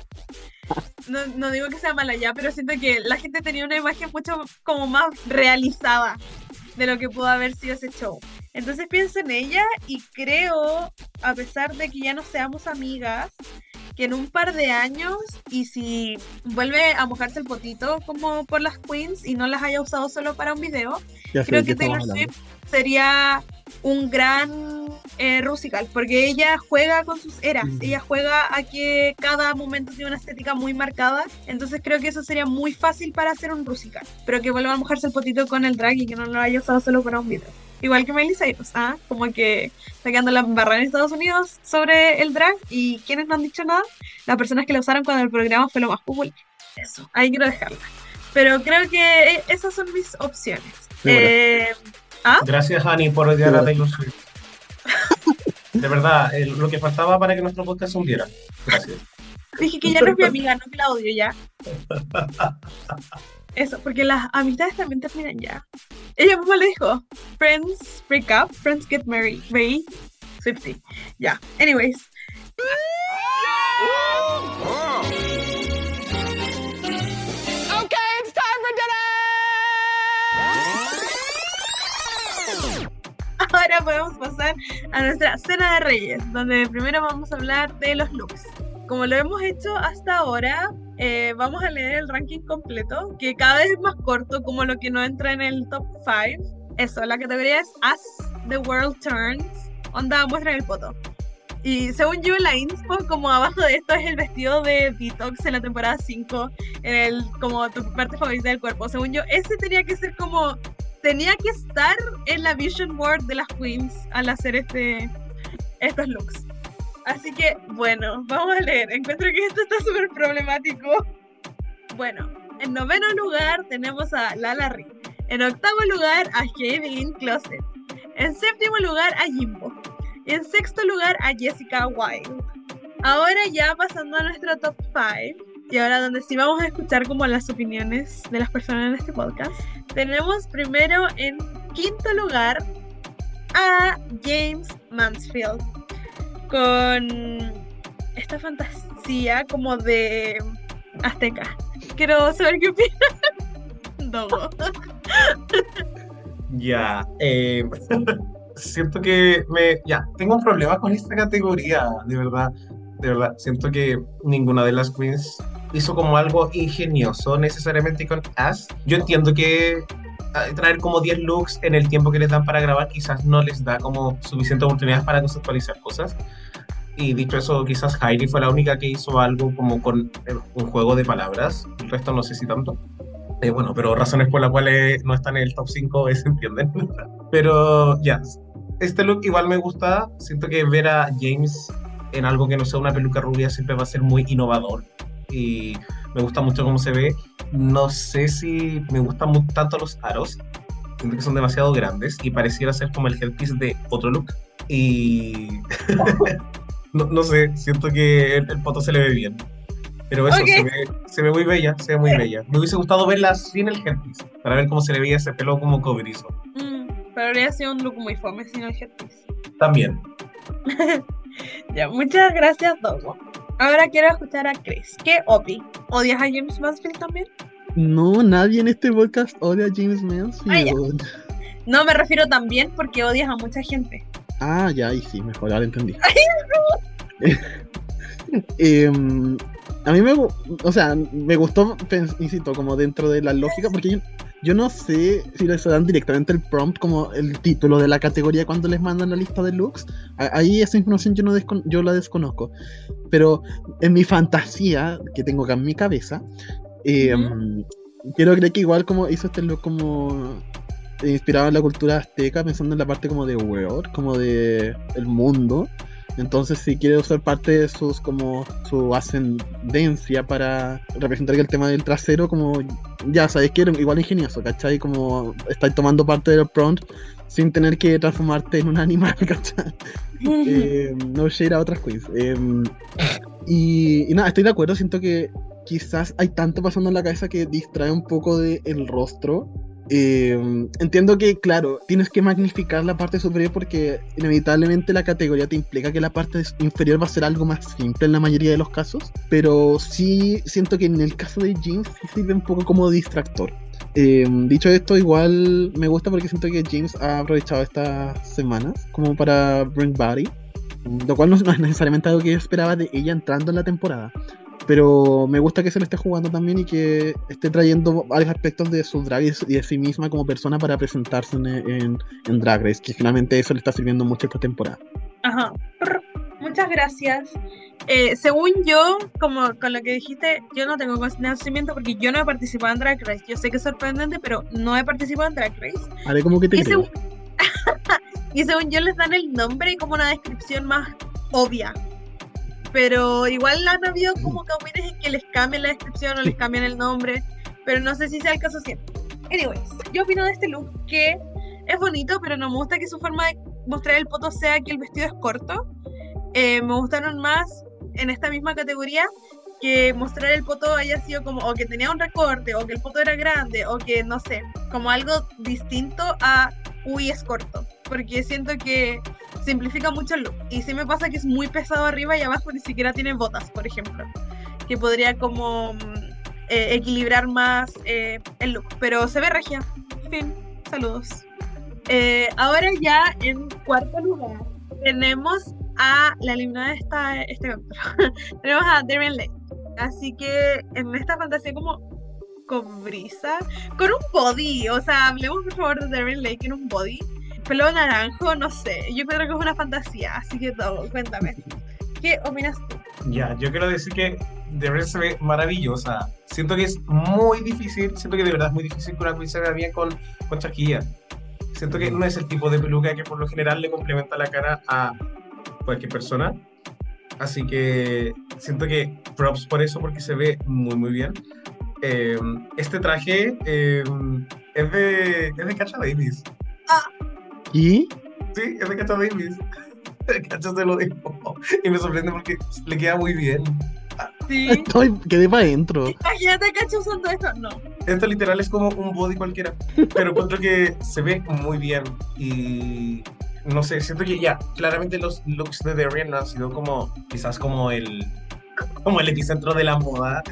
No, digo que sea mala ya, pero siento que la gente tenía una imagen mucho como más realizada de lo que pudo haber sido ese show. Entonces pienso en ella y creo, a pesar de que ya no seamos amigas, que en un par de años y si vuelve a mojarse el potito como por las queens y no las haya usado solo para un video, Ya creo que Taylor. Swift sería un gran eh, Rusical, porque ella juega con sus eras, ella juega a que cada momento tiene una estética muy marcada, entonces creo que eso sería muy fácil para hacer un Rusical, pero que vuelva a mojarse el potito con el drag y que no lo haya usado solo para un video. Igual que Miley Cyrus, ¿ah? como que está quedando la barra en Estados Unidos sobre el drag y quienes no han dicho nada, las personas que la usaron cuando el programa fue lo más popular. Eso, ahí quiero dejarla. Pero creo que eh, esas son mis opciones. Eh, Gracias, Ani, por odiar a Sí, Taylor Swift. De verdad, el- lo que faltaba para que nuestro podcast se hundiera. Gracias. dije que ya no es mi amiga, no que la odio ya. Eso, porque las amistades también terminan ya. Ella misma le dijo, friends break up, friends get married, Ray, Swifty. Ya, anyways. Okay, it's time for dinner! Ahora podemos pasar a nuestra cena de reyes, donde primero vamos a hablar de los looks. Como lo hemos hecho hasta ahora, eh, vamos a leer el ranking completo, que cada vez es más corto, como lo que no entra en el top 5. Eso, la categoría es As the World Turns. Onda, muestra el foto. Y según yo la inspo, como abajo de esto es el vestido de Detox en la temporada 5, en el, como tu parte favorita del cuerpo. Según yo, ese tenía que ser como tenía que estar en la Vision Board de las Queens al hacer este estos looks. Así que, bueno, vamos a leer. Encuentro que esto está súper problemático. Bueno, en noveno lugar tenemos a Lala Ri. En octavo lugar a Jaden Closet. En séptimo lugar a Jimbo. Y en sexto lugar a Jessica Wilde. Ahora ya pasando a nuestro top 5. Y ahora donde sí vamos a escuchar como las opiniones de las personas en este podcast. Tenemos primero en quinto lugar a James Mansfield con esta fantasía como de azteca. Quiero saber qué opinan. Dogo. Ya, eh, siento que me, ya, tengo un problema con esta categoría, de verdad, de verdad, siento que ninguna de las queens hizo como algo ingenioso necesariamente con As. Yo entiendo que traer como 10 looks en el tiempo que les dan para grabar quizás no les da como suficiente oportunidad para conceptualizar cosas. Y dicho eso, quizás Heidi fue la única que hizo algo como con eh, un juego de palabras. El resto no sé si tanto. Eh, bueno, pero razones por las cuales no están en el top 5 se entienden. pero ya, este look igual me gusta. Siento que ver a James en algo que no sea una peluca rubia siempre va a ser muy innovador. Y me gusta mucho cómo se ve. No sé si me gustan mu- tanto los aros. Siento que son demasiado grandes y pareciera ser como el headpiece de otro look. Y no, no sé, siento que el, el poto se le ve bien. Pero eso, Ok. se, ve, se ve muy bella, se ve muy bella. Me hubiese gustado verla sin el headpiece, para ver cómo se le veía ese pelo como cobrizo. Mm, pero habría sido un look muy fome sin el headpiece. También. Ya, muchas gracias, Dogo. Ahora quiero escuchar a Chris. ¿Qué opi? ¿Odias a James Mansfield también? No, nadie en este podcast odia a James Mansfield. No me refiero también porque odias a mucha gente. Ah, ya, ahí sí, mejor, ahora entendí. Em, a mí me, o sea, me gustó, insisto, como dentro de la lógica, porque yo, yo no sé si les dan directamente el prompt como el título de la categoría cuando les mandan la lista de looks. Ahí esa información yo, no yo la desconozco. Pero en mi fantasía, que tengo acá en mi cabeza, em, quiero creer que igual como hizo este look como inspirado en la cultura azteca, pensando en la parte como de world, como de el mundo. Entonces, si quiere usar parte de sus como su ascendencia para representar el tema del trasero, como ya sabéis que igual ingenioso, ¿cachai? Como estáis tomando parte del prompt sin tener que transformarte en un animal, ¿cachai? Eh, no share a otras queens. Eh, y, y nada, estoy de acuerdo, siento que quizás hay tanto pasando en la cabeza que distrae un poco del el rostro. Eh, entiendo que, claro, tienes que magnificar la parte superior porque inevitablemente la categoría te implica que la parte inferior va a ser algo más simple en la mayoría de los casos, pero sí siento que en el caso de James sí sirve un poco como distractor. Eh, dicho esto, igual me gusta porque siento que James ha aprovechado estas semanas como para bring body, lo cual no no es necesariamente algo que yo esperaba de ella entrando en la temporada. Pero me gusta que se lo esté jugando también y que esté trayendo varios aspectos de su drag y de sí misma como persona para presentarse en, en, en Drag Race, que finalmente eso le está sirviendo mucho esta temporada. Ajá. Muchas gracias. Eh, según yo, como con lo que dijiste, yo no tengo conocimiento porque yo no he participado en Drag Race. Yo sé que es sorprendente, pero no he participado en Drag Race. Haré como que te Y según, y según yo les dan el nombre y como una descripción más obvia. Pero igual han habido como cagüines en que les cambian la descripción o les cambian el nombre. Pero no sé si sea el caso siempre. Anyways, yo opino de este look que es bonito, pero no me gusta que su forma de mostrar el poto sea que el vestido es corto. Eh, me gustaron más en esta misma categoría que mostrar el poto haya sido como o que tenía un recorte o que el poto era grande o que no sé, como algo distinto a uy es corto, porque siento que simplifica mucho el look y sí me pasa que es muy pesado arriba y abajo ni siquiera tiene botas, por ejemplo, que podría como mm, eh, equilibrar más eh, el look, pero se ve regia. Fin, saludos. Eh, ahora ya en cuarto lugar tenemos a la eliminada de esta, este capítulo. tenemos a Lake. Así que en esta fantasía como con brisa, con un body, o sea, hablemos por favor de Darian Lake en un body. Pelo naranjo, no sé, yo creo que es una fantasía, así que todo, cuéntame. ¿Qué opinas tú? Ya, yo quiero decir que verdad se ve maravillosa. Siento que es muy difícil, siento que de verdad es muy difícil que una queen se vea bien con, con chasquilla. Siento que no es el tipo de peluca que por lo general le complementa la cara a cualquier persona. Así que siento que props por eso, porque se ve muy, muy bien. Eh, este traje eh, es de, es de Cacha Davis. ¿Y? Sí, es de Cacha Davis. Cacha se lo dijo. Y me sorprende porque le queda muy bien. Sí. Estoy, quedé para adentro. Imagínate a Cacho usando esto. No. Esto literal es como un body cualquiera. Pero encuentro que se ve muy bien. Y no sé, siento que ya, claramente los looks de Darian no han sido como, quizás como el, como el epicentro de la moda.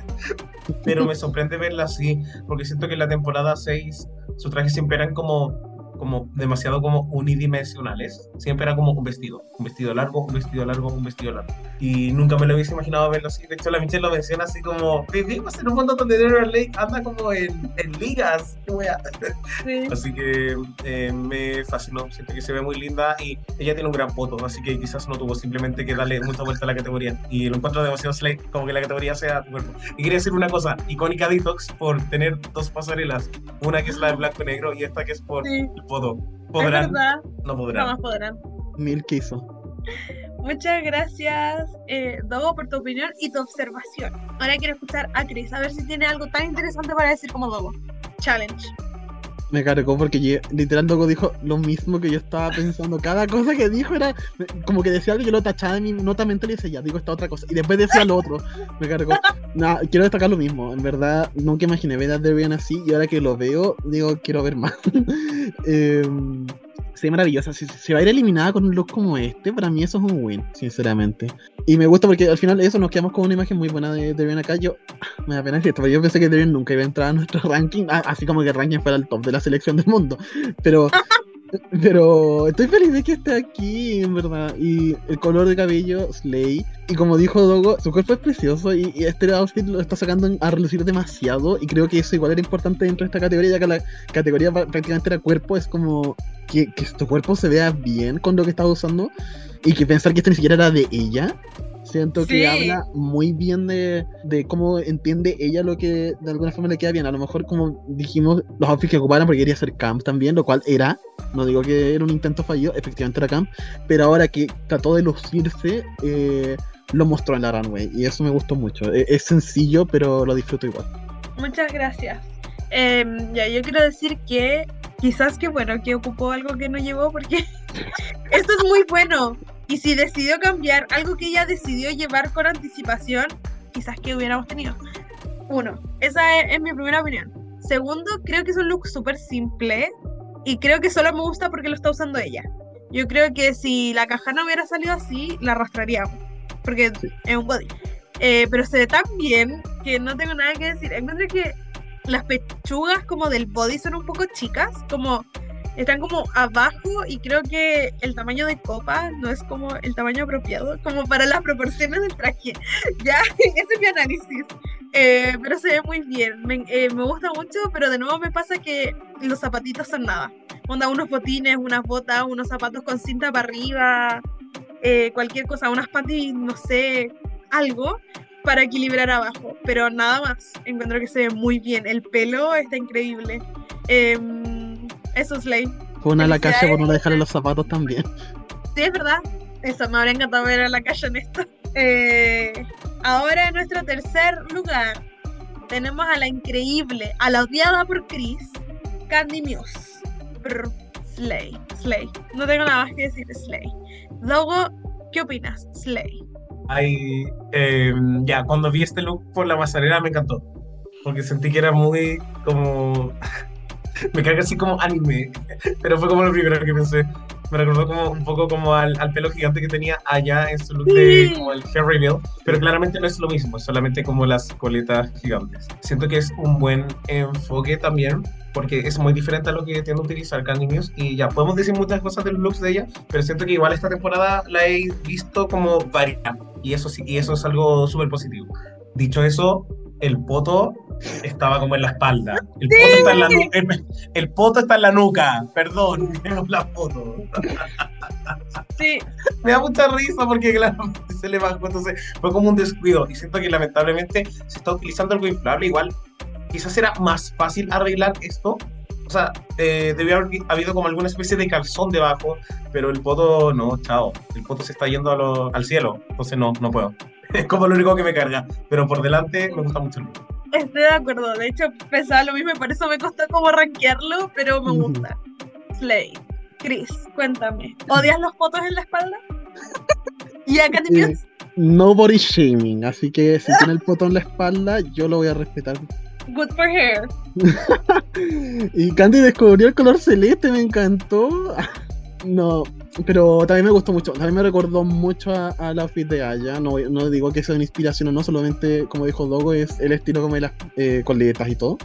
Pero me sorprende verla así, porque siento que en la temporada 6 sus trajes siempre eran como como demasiado como unidimensionales. Siempre era como un vestido, un vestido largo, un vestido largo, un vestido largo. Y nunca me lo hubiese imaginado verlo así. De hecho, la Michelle lo menciona así como, vivimos en un mundo donde Darian Lake anda como en, en ligas. qué wea". Sí. Así que eh, me fascinó, siento que se ve muy linda y ella tiene un gran foto, así que quizás no tuvo simplemente que darle mucha vuelta a la categoría. Y lo encuentro demasiado slay, como que la categoría sea tu cuerpo. Y quería decir una cosa, icónica Detox por tener dos pasarelas, una que es la de blanco y negro y esta que es por Sí. El foto. Es ¿Podrán? verdad, No podrán. jamás podrán. Mil que hizo. Muchas gracias, eh, Dogo, por tu opinión y tu observación. Ahora quiero escuchar a Chris, a ver si tiene algo tan interesante para decir como Dogo. Challenge. Me cargó porque ye- literal dijo lo mismo que yo estaba pensando. Cada cosa que dijo era como que decía algo yo lo tachaba de mi nota mental y decía, ya digo esta otra cosa. Y después decía lo otro. Me cargó. Nada, quiero destacar lo mismo. En verdad, nunca imaginé ver a Debian así y ahora que lo veo, digo, quiero ver más. eh, sí, maravillosa. Si, si va a ir eliminada con un look como este, para mí eso es un win, sinceramente. Y me gusta porque al final eso nos quedamos con una imagen muy buena de Debian acá. Yo, me da pena decir esto, pero yo pensé que Debian nunca iba a entrar a nuestro ranking, a- así como que el ranking fuera el top de la selección del mundo. Pero, pero estoy feliz de que esté aquí, en verdad. Y el color de cabello, Slay. Y como dijo Dogo, su cuerpo es precioso y, este outfit lo está sacando a relucir demasiado. Y creo que eso igual era importante dentro de esta categoría, ya que la categoría prácticamente era cuerpo, es como que, que tu cuerpo se vea bien con lo que estaba usando. Y que pensar que esto ni siquiera era de ella. Siento que Sí. habla muy bien de, de cómo entiende ella lo que de alguna forma le queda bien. A lo mejor, como dijimos, los outfits que ocuparan porque quería hacer camp también, lo cual era. No digo que era un intento fallido, efectivamente era camp. Pero ahora que trató de lucirse, eh, lo mostró en la runway. Y eso me gustó mucho. E- Es, sencillo, pero lo disfruto igual. Muchas gracias. Em, ya, yo quiero decir que quizás que bueno, que ocupó algo que no llevó porque esto es muy bueno. Y si decidió cambiar algo que ella decidió llevar con anticipación, quizás que hubiéramos tenido. Uno, esa es, es mi primera opinión. Segundo, creo que es un look súper simple y creo que solo me gusta porque lo está usando ella. Yo creo que si la caja no hubiera salido así, la arrastraríamos. Porque es un body. Eh, pero se ve tan bien que no tengo nada que decir. Encuentro que las pechugas como del body son un poco chicas, como están como abajo y creo que el tamaño de copa no es como el tamaño apropiado, como para las proporciones del traje. ya, ese es mi análisis. Eh, pero se ve muy bien, me, eh, me gusta mucho, pero de nuevo me pasa que los zapatitos son nada. Onda, unos botines, unas botas, unos zapatos con cinta para arriba, eh, cualquier cosa, unas panties, no sé, algo para equilibrar abajo, pero nada más. Encuentro que se ve muy bien. El pelo está increíble. Em, eso es ley. Fue una la calle por no dejarle los zapatos también. Sí, es verdad. Eso, me habría encantado ver a la calle en esto. Eh, ahora en nuestro tercer lugar tenemos a la increíble, a la odiada por Chris, Candy Muse. Brr, Slay, Slay. No tengo nada más que decir, Slay. Luego, ¿qué opinas? Slay. Ay, eh, ya, cuando vi este look por la pasarela me encantó. Porque sentí que era muy como. me carga así como anime. Pero fue como lo primero que pensé. Me recordó como un poco como al, al pelo gigante que tenía allá en su look de como el hair reveal. Pero claramente no es lo mismo, es solamente como las coletas gigantes. Siento que es un buen enfoque también. Porque es muy diferente a lo que tiende a utilizar Candy Muse. Y ya podemos decir muchas cosas de los looks de ella. Pero siento que igual esta temporada la he visto como variada. Y eso sí, y eso es algo súper positivo. Dicho eso, el poto estaba como en la espalda. El poto está en la nuca. El, el poto está en la nuca. Perdón, miremos la foto. Sí, Me da mucha risa porque se le bajó. Entonces fue como un descuido. Y siento que lamentablemente se está utilizando algo inflable. Igual, quizás era más fácil arreglar esto. O sea, eh, debió haber habido como alguna especie de calzón debajo, pero el poto no, chao. El poto se está yendo a lo- al cielo, entonces no, no puedo. Es como lo único que me carga, pero por delante me gusta mucho el look. estoy de acuerdo. De hecho, pensaba lo mismo y por eso me costó como rankearlo, pero me gusta. Slay. Chris, cuéntame. ¿Odias los fotos en la espalda? ¿Y a Katy Eh, Muse? no body shaming, así que si tiene el poto en la espalda, yo lo voy a respetar. Good for hair. Y Candy descubrió el color celeste, me encantó. No, pero también me gustó mucho. También me recordó mucho a- al outfit de Aya. No, no digo que sea una inspiración o no, solamente, como dijo Dogo, es el estilo como de las eh, coletas y todo.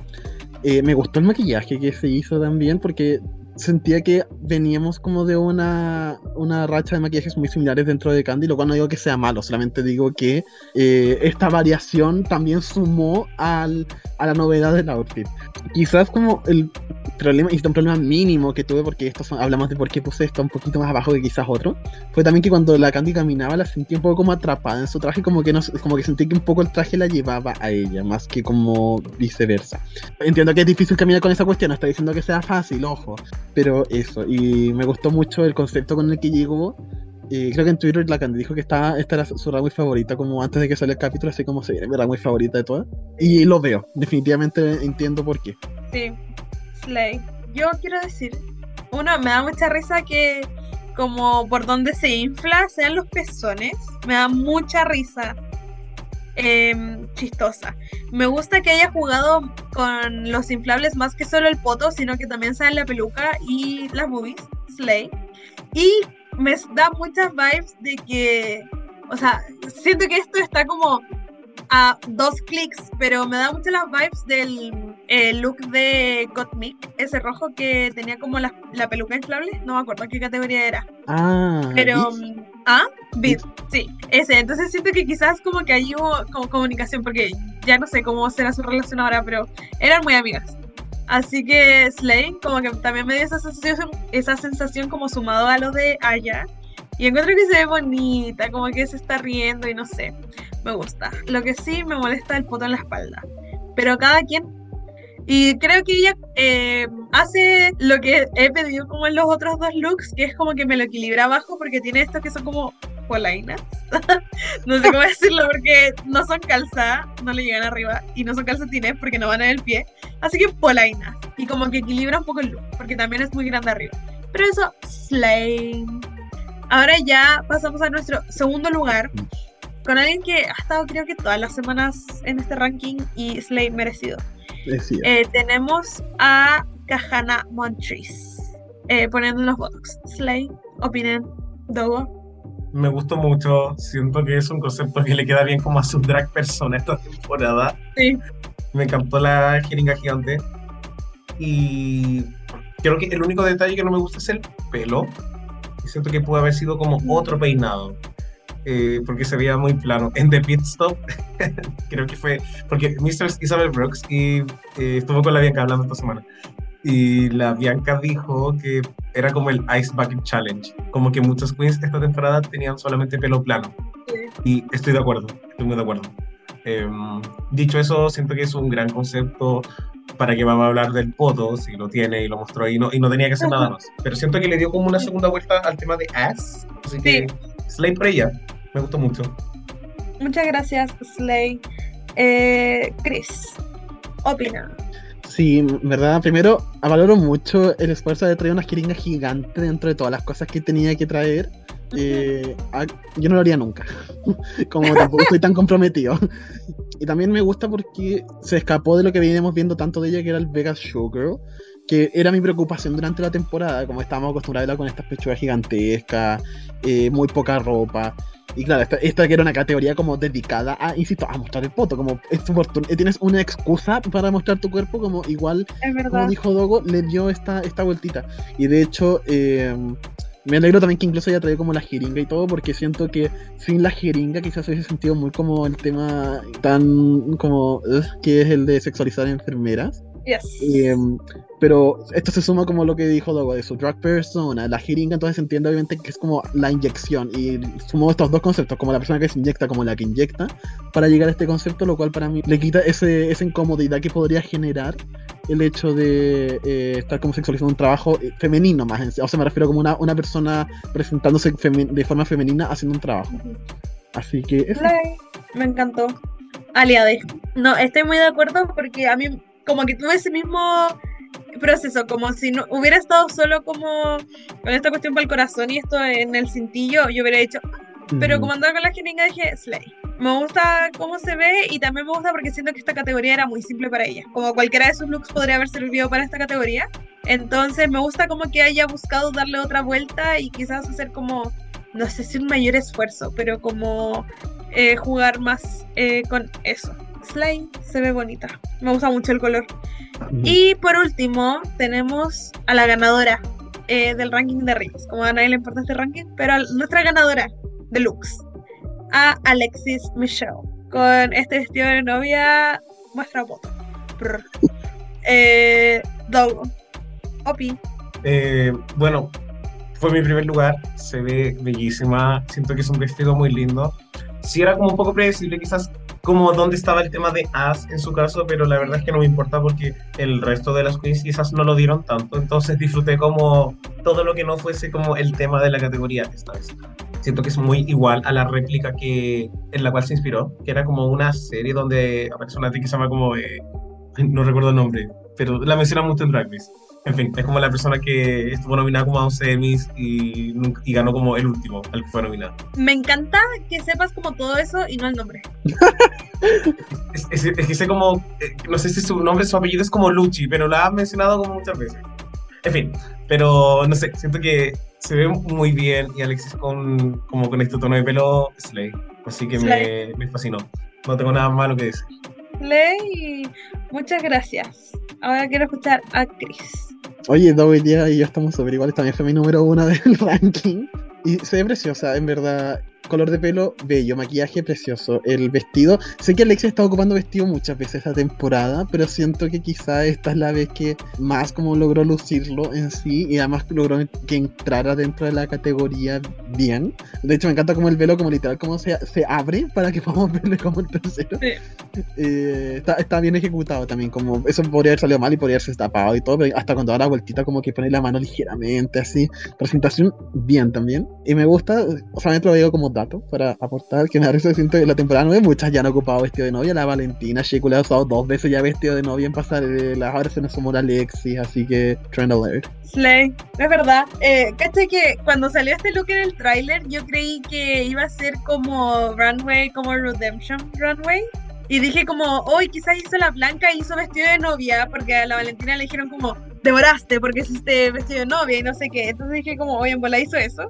Eh, me gustó el maquillaje que se hizo también, porque sentía que veníamos como de una, una racha de maquillajes muy similares dentro de Candy, lo cual no digo que sea malo, solamente digo que eh, esta variación también sumó al, a la novedad del outfit. Quizás como el problema, y un problema mínimo que tuve, porque esto son- hablamos de por qué puse esto un poquito más abajo que quizás otro, fue también que cuando la Candy caminaba la sentí un poco como atrapada en su traje, como que, no, como que sentí que un poco el traje la llevaba a ella, más que como viceversa. Entiendo que es difícil caminar con esa cuestión, no estoy diciendo que sea fácil, ojo, pero eso, y me gustó mucho el concepto con el que llegó. eh, creo que en Twitter la dijo que estaba, esta era su Runway favorita, como antes de que saliera el capítulo, así como se viene mi favorita de todas. Y lo veo, definitivamente entiendo por qué. Sí, Slay. Yo quiero decir, uno, me da mucha risa que como por donde se infla sean los pezones. Me da mucha risa. Em, chistosa. Me gusta que haya jugado con los inflables más que solo el poto, sino que también sean la peluca y las boobies. Slay. Y me da muchas vibes de que, o sea, siento que esto está como a dos clics, pero me da mucho las vibes del eh, look de Gottmik, ese rojo que tenía como la, la peluca inflable, no me acuerdo qué categoría era, Ah, pero... ¿Ah? Beat, sí, ese, entonces siento que quizás como que ahí hubo como comunicación, porque ya no sé cómo será su relación ahora, pero eran muy amigas. Así que Slay como que también me dio esa sensación, esa sensación como sumado a lo de Aya. Y encuentro que se ve bonita, como que se está riendo y no sé, me gusta. Lo que sí me molesta el poto en la espalda. Pero cada quien. Y creo que ella eh, hace lo que he pedido como en los otros dos looks, que es como que me lo equilibra abajo porque tiene estos que son como polainas. no sé cómo decirlo porque no son calza, no le llegan arriba, y no son calcetines porque no van en el pie. Así que polainas. Y como que equilibra un poco el look, porque también es muy grande arriba. Pero eso, slay. Ahora ya pasamos a nuestro segundo lugar. Con alguien que ha estado creo que todas las semanas en este ranking y Slay merecido. Eh, tenemos a Kahana Montrese eh, poniendo los botox. Slay, opinen, Dogo. Me gustó mucho, siento que es un concepto que le queda bien como a su drag persona esta temporada. Sí. Me encantó la jeringa gigante. Y creo que el único detalle que no me gusta es el pelo. Y siento que pudo haber sido como otro peinado. eh, porque se veía muy plano. En The Pit Stop, creo que fue. Porque Mr. Isabel Brooks y, eh, estuvo con la Bianca hablando esta semana. Y la Bianca dijo que era como el Ice Bucket Challenge. Como que muchos queens esta temporada tenían solamente pelo plano. Y estoy de acuerdo, estoy muy de acuerdo. Em, dicho eso, siento que es un gran concepto para que vamos a hablar del poto, si lo tiene y lo mostró y no, y no tenía que hacer nada más. Pero siento que le dio como una segunda vuelta al tema de ass, así que slay por ella, me gustó mucho. Muchas gracias, Slay. Eh, Chris, opina. Sí, verdad, primero valoro mucho el esfuerzo de traer una jeringa gigante dentro de todas las cosas que tenía que traer. Eh, a- yo no lo haría nunca, como tampoco estoy tan comprometido. Y también me gusta porque se escapó de lo que veníamos viendo tanto de ella, que era el Vegas Showgirl, que era mi preocupación durante la temporada, como estábamos acostumbrados con estas pechugas gigantescas, eh, muy poca ropa. Y claro, esta, esta que era una categoría como dedicada a, insisto, a mostrar el poto, como es tu tienes una excusa para mostrar tu cuerpo, como igual como dijo Dogo, le dio esta, esta vueltita. Y de hecho, eh, me alegro también que incluso haya traído como la jeringa y todo, porque siento que sin la jeringa quizás hubiese sentido muy como el tema tan como que es el de sexualizar a enfermeras. Yes. Eh, pero esto se suma como lo que dijo Dogo de su drag persona, la jeringa, entonces se entiende obviamente que es como la inyección. Y sumó estos dos conceptos, como la persona que se inyecta, como la que inyecta, para llegar a este concepto, lo cual para mí le quita ese, esa incomodidad que podría generar el hecho de eh, estar como sexualizando un trabajo eh, femenino más. O sea, me refiero como una, una persona presentándose de forma femenina haciendo un trabajo. Así que eso. Me encantó. Aliade. No, estoy muy de acuerdo porque a mí como que tuve ese mismo proceso, como si no hubiera estado solo como con esta cuestión para el corazón y esto en el cintillo, yo hubiera hecho, pero como andaba con la jeringa dije, Slay. Me gusta cómo se ve y también me gusta porque siento que esta categoría era muy simple para ella. Como cualquiera de sus looks podría haber servido para esta categoría. Entonces me gusta como que haya buscado darle otra vuelta y quizás hacer como, no sé si un mayor esfuerzo, pero como eh, jugar más eh, con eso. Slay se ve bonita. Me gusta mucho el color. Y por último, tenemos a la ganadora eh, del ranking de Rings. Como a nadie le importa este ranking, pero a nuestra ganadora de looks, a Alexis Michelle, con este vestido de novia. Muestra foto. Eh, Dogo. Opi. Eh, bueno, fue mi primer lugar, se ve bellísima, siento que es un vestido muy lindo. Sí era como un poco predecible quizás como dónde estaba el tema de As en su caso, pero la verdad es que no me importa porque el resto de las queens quizás no lo dieron tanto, entonces disfruté como todo lo que no fuese como el tema de la categoría esta vez. Siento que es muy igual a la réplica que en la cual se inspiró, que era como una serie donde aparece una tía que se llama como, eh, no recuerdo el nombre, pero la menciona mucho en Drag Race. En fin, es como la persona que estuvo nominada como a 11 Emmys y, ganó como el último al que fue nominado. Me encanta que sepas como todo eso y no el nombre. Es, es- es que sé como, eh, no sé si su nombre, su apellido es como Lucci, pero la ha mencionado como muchas veces. En fin, pero no sé, siento que se ve muy bien y Alexis con, como con este tono de pelo, Slay. Así que me, Slay. me fascinó. No tengo nada malo que decir. Slay, muchas gracias. Ahora quiero escuchar a Chris. Oye, Doug día y yo estamos sobre iguales. También fue mi número uno del ranking. Y se ve preciosa, en verdad. Color de pelo, bello. Maquillaje, precioso. El vestido. Sé que Alexia está ocupando vestido muchas veces esta temporada, pero siento que quizá esta es la vez que más como logró lucirlo en sí y además logró que entrara dentro de la categoría bien. De hecho, me encanta como el velo, como literal, como se, se abre para que podamos verle como el tercero. Sí. Eh, está, está bien ejecutado también, como eso podría haber salido mal y podría haberse tapado y todo, pero hasta cuando da la vueltita como que pone la mano ligeramente así. Presentación bien también. Y me gusta, solamente lo digo como dato para aportar, que parece siento que la temporada 9 muchas ya han ocupado vestido de novia. La Valentina, Sheku le ha usado dos veces ya vestido de novia en pasarelas, ahora se nos sumó la Alexis, así que trend alert. Slay, es verdad. Eh, ¿Cachai que cuando salió este look en el tráiler yo creí que iba a ser como Runway, como Redemption Runway? Y dije como, hoy quizás hizo la blanca y hizo vestido de novia, porque a la Valentina le dijeron como, devoraste porque hiciste vestido de novia y no sé qué. Entonces dije como, oye, en bola hizo eso.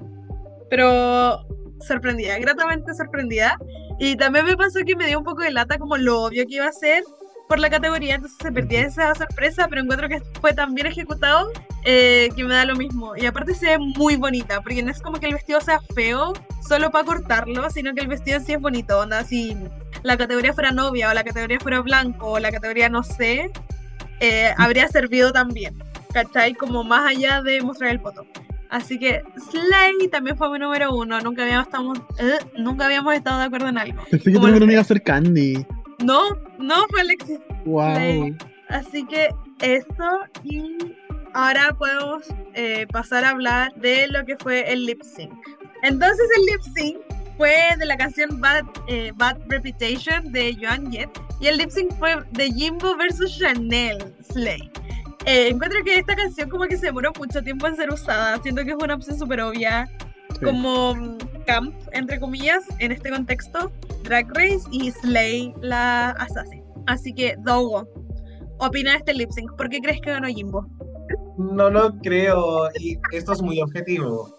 Pero sorprendida, gratamente sorprendida. Y también me pasó que me dio un poco de lata como lo obvio que iba a ser por la categoría, entonces se perdía esa sorpresa, pero encuentro que fue tan bien ejecutado eh, que me da lo mismo. Y aparte se ve muy bonita, porque no es como que el vestido sea feo solo para cortarlo, sino que el vestido sí es bonito. Onda, si la categoría fuera novia o la categoría fuera blanco o la categoría no sé, eh, habría servido también. ¿Cachai? Como más allá de mostrar el poto. Así que Slay también fue mi número uno. Nunca habíamos, estado, eh, nunca habíamos estado de acuerdo en algo. Pensé que uno iba a ser Candy. No, no fue Alexis. Wow. Slay. Así que eso y ahora podemos eh, pasar a hablar de lo que fue el lip sync. Entonces el lip sync fue de la canción Bad, eh, Bad Reputation de Joan Jett y el lip sync fue de Jimbo versus Chanel Slay. Eh, encuentro que esta canción como que se demoró mucho tiempo en ser usada, siento que es una opción súper obvia, Sí. como mm, camp, entre comillas, en este contexto, Drag Race y Slay la Assassin. Así que, Dogo, opina de este lip sync. ¿Por qué crees que ganó Jimbo? No lo creo y esto es muy objetivo.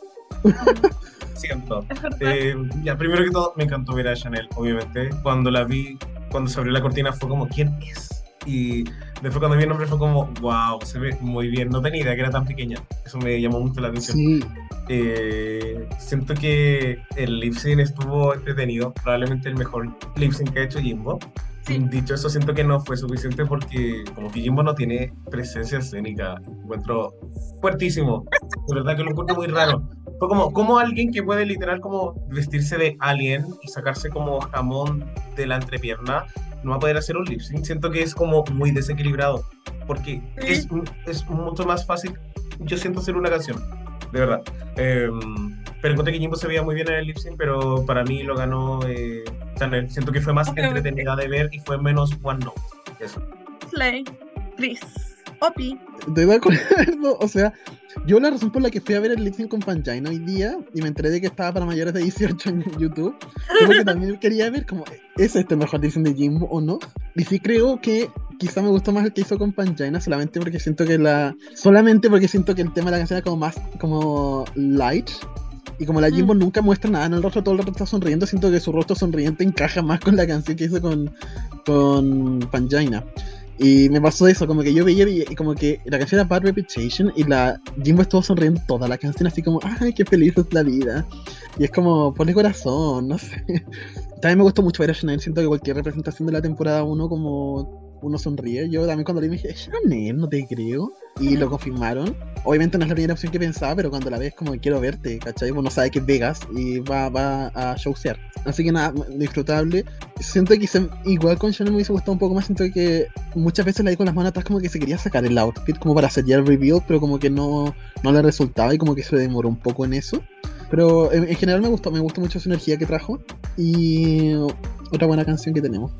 Siento. Eh, ya, primero que todo, me encantó ver a Chanel, obviamente. Cuando la vi, cuando se abrió la cortina, fue como, ¿quién es? Y después cuando vi el nombre fue como, wow, se ve muy bien. No tenía idea que era tan pequeña. Eso me llamó mucho la atención. Sí. Eh, siento que el lip sync estuvo entretenido, probablemente el mejor lip sync que ha hecho Jimbo. Sí. Dicho eso, siento que no fue suficiente porque como que Jimbo no tiene presencia escénica. Encuentro fuertísimo. De verdad que lo encuentro muy raro. Fue como, como alguien que puede literal como vestirse de alien y sacarse como jamón de la entrepierna, no va a poder hacer un lip sync. Siento que es como muy desequilibrado. Porque Sí. es, es mucho más fácil, yo siento, hacer una canción de verdad. Eh, pero encontré que Jimbo se veía muy bien en el lip sync, pero para mí lo ganó eh, Chanel. Siento que fue más Obviamente. entretenida de ver y fue menos one note. Eso. Slay, Chris, Opi. Estoy de acuerdo, o sea, yo la razón por la que fui a ver el lip sync con Pangina hoy día y me enteré de que estaba para mayores de 18 en YouTube, porque también quería ver como, ¿es este mejor lip sync de Jimbo o no? Y sí creo que quizá me gustó más el que hizo con Pangina solamente porque siento que la, solamente porque siento que el tema de la canción era como más, como light. Y como la Jimbo nunca muestra nada en el rostro, todo el rato está sonriendo, siento que su rostro sonriente encaja más con la canción que hizo con, con Pangina. Y me pasó eso, como que yo veía y como que la canción era Bad Reputation y la Jimbo estuvo sonriendo toda la canción así como, ay, qué feliz es la vida. Y es como, ponle corazón, no sé. También me gustó mucho ver a Chanel, siento que cualquier representación de la temporada 1 como uno sonríe. Yo también cuando le dije, Chanel, no te creo. Y lo confirmaron. Obviamente no es la primera opción que pensaba, pero cuando la ves como quiero verte, ¿cachai? Uno sabe que es Vegas y va, va a showsear. Así que nada, disfrutable. Siento que se- igual con Chanel me hubiese gustado un poco más. Siento que muchas veces la vi con las manos atrás como que se quería sacar el outfit como para ya el reveal, pero como que no, no le resultaba y como que se demoró un poco en eso. Pero en, en general me gustó, me gustó mucho su energía que trajo y otra buena canción que tenemos.